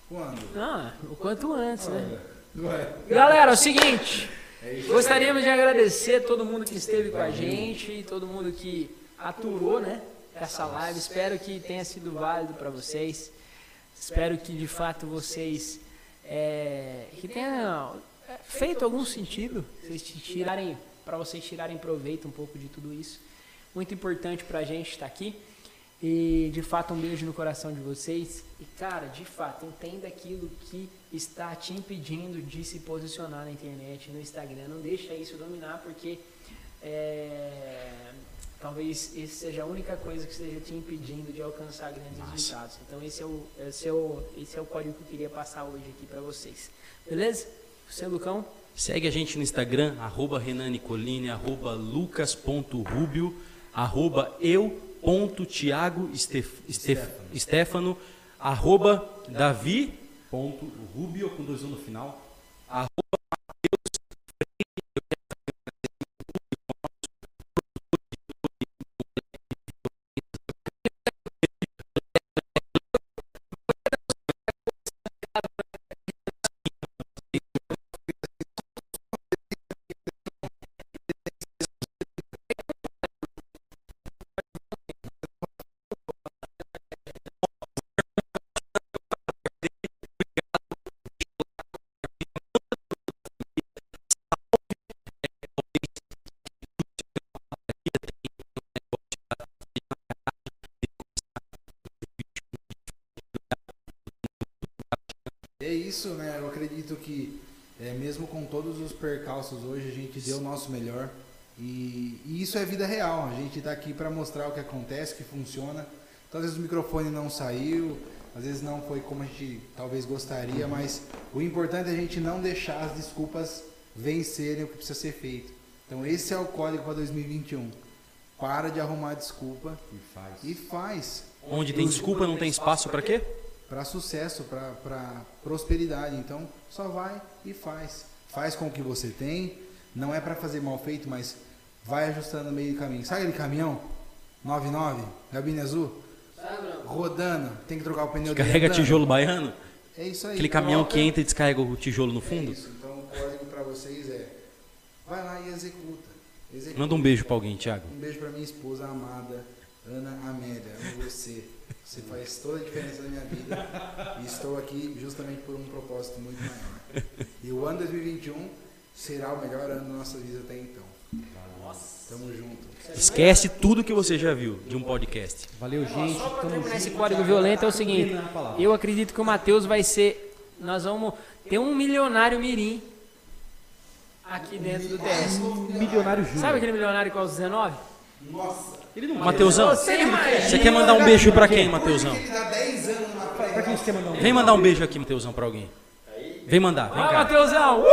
Quando? Ah, o quanto antes, né? Ué. Galera, é o seguinte. É. Gostaríamos de agradecer todo mundo que esteve com a gente, todo mundo que aturou, né? Essa live. Espero que tenha sido válido para vocês. Espero que de fato vocês é, que tenha é, feito algum sentido, vocês tirarem para vocês tirarem proveito um pouco de tudo isso. Muito importante para a gente estar aqui. E de fato um beijo no coração de vocês. E cara, de fato, entenda aquilo que está te impedindo de se posicionar na internet, no Instagram. Não deixa isso dominar, porque é, talvez esse seja a única coisa que esteja te impedindo de alcançar grandes resultados. Então esse é o, esse é o, esse é o código que eu queria passar hoje aqui para vocês. Beleza? Você, Lucão? Segue a gente no Instagram, arroba Renan Nicolini, arroba lucas.rubio, arroba eu.tiago Stef- Stef- Stefano, arroba Davi, Ponto Rubio com dois no final. É isso, né? Eu acredito que é, mesmo com todos os percalços hoje, a gente deu o nosso melhor. E, e isso é vida real. A gente está aqui para mostrar o que acontece, que funciona. Então, às vezes o microfone não saiu, às vezes não foi como a gente talvez gostaria, mas o importante é a gente não deixar as desculpas vencerem o que precisa ser feito. Então, esse é o código para 2021. Para de arrumar desculpa E faz. e faz. onde tem desculpa não tem espaço pra quê? Para sucesso, para prosperidade. Então, só vai e faz. Faz com o que você tem. Não é para fazer mal feito, mas vai ajustando no meio do caminho. Sabe aquele caminhão 99, gabine azul? Rodando, tem que trocar o pneu Carrega tijolo baiano? É isso aí. Aquele caminhão que entra e descarrega o tijolo no É fundo? isso. Então o código pra vocês é vai lá e executa. executa. Manda um beijo pra alguém, Thiago. Um beijo pra minha esposa amada, Ana Amélia. Amo você. Você faz toda a diferença na minha vida. E estou aqui justamente por um propósito muito maior. E o ano 2021 será o melhor ano da nossa vida até então. Tamo junto. Esquece tudo que você já viu de um podcast. Valeu, gente. Só pra Tamo terminar esse código violento é o seguinte. Eu acredito que o Matheus vai ser. Nós vamos ter um milionário mirim aqui dentro do TS. Milionário Júnior. Sabe aquele milionário com os 19? Nossa! Ele não Mateusão, Você quer mandar um beijo pra quem, Mateusão? Ele dá 10 anos na Pra quem você quer mandar um Vem mandar um beijo aqui, Mateusão, pra alguém. Vem mandar, vem cá. Matheusão! Uh!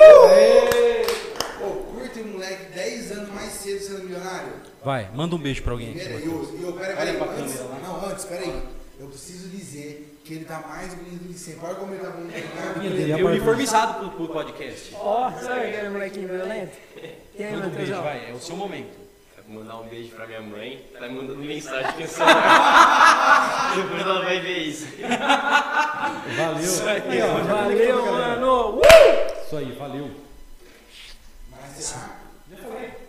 Pô, curte um moleque 10 anos mais cedo sendo milionário. Vai, manda um beijo pra alguém. Pera aí, eu, eu, pera, pera aí, antes, não, antes, pera aí. Eu preciso dizer que ele tá mais bonito do que sempre. Olha como ele tá bonito. Ele é Veio uniformizado pro, pro podcast. Ó, sabe aquele molequinho violento? E aí, Manda um beijo, Matheusão? vai, é o seu momento mandar um beijo pra minha mãe, tá me mandando mensagem pensando. Depois ela vai ver isso. Valeu. Isso aí, ó, valeu, mano. Uh! Isso aí, valeu. Mas, ah, já falei.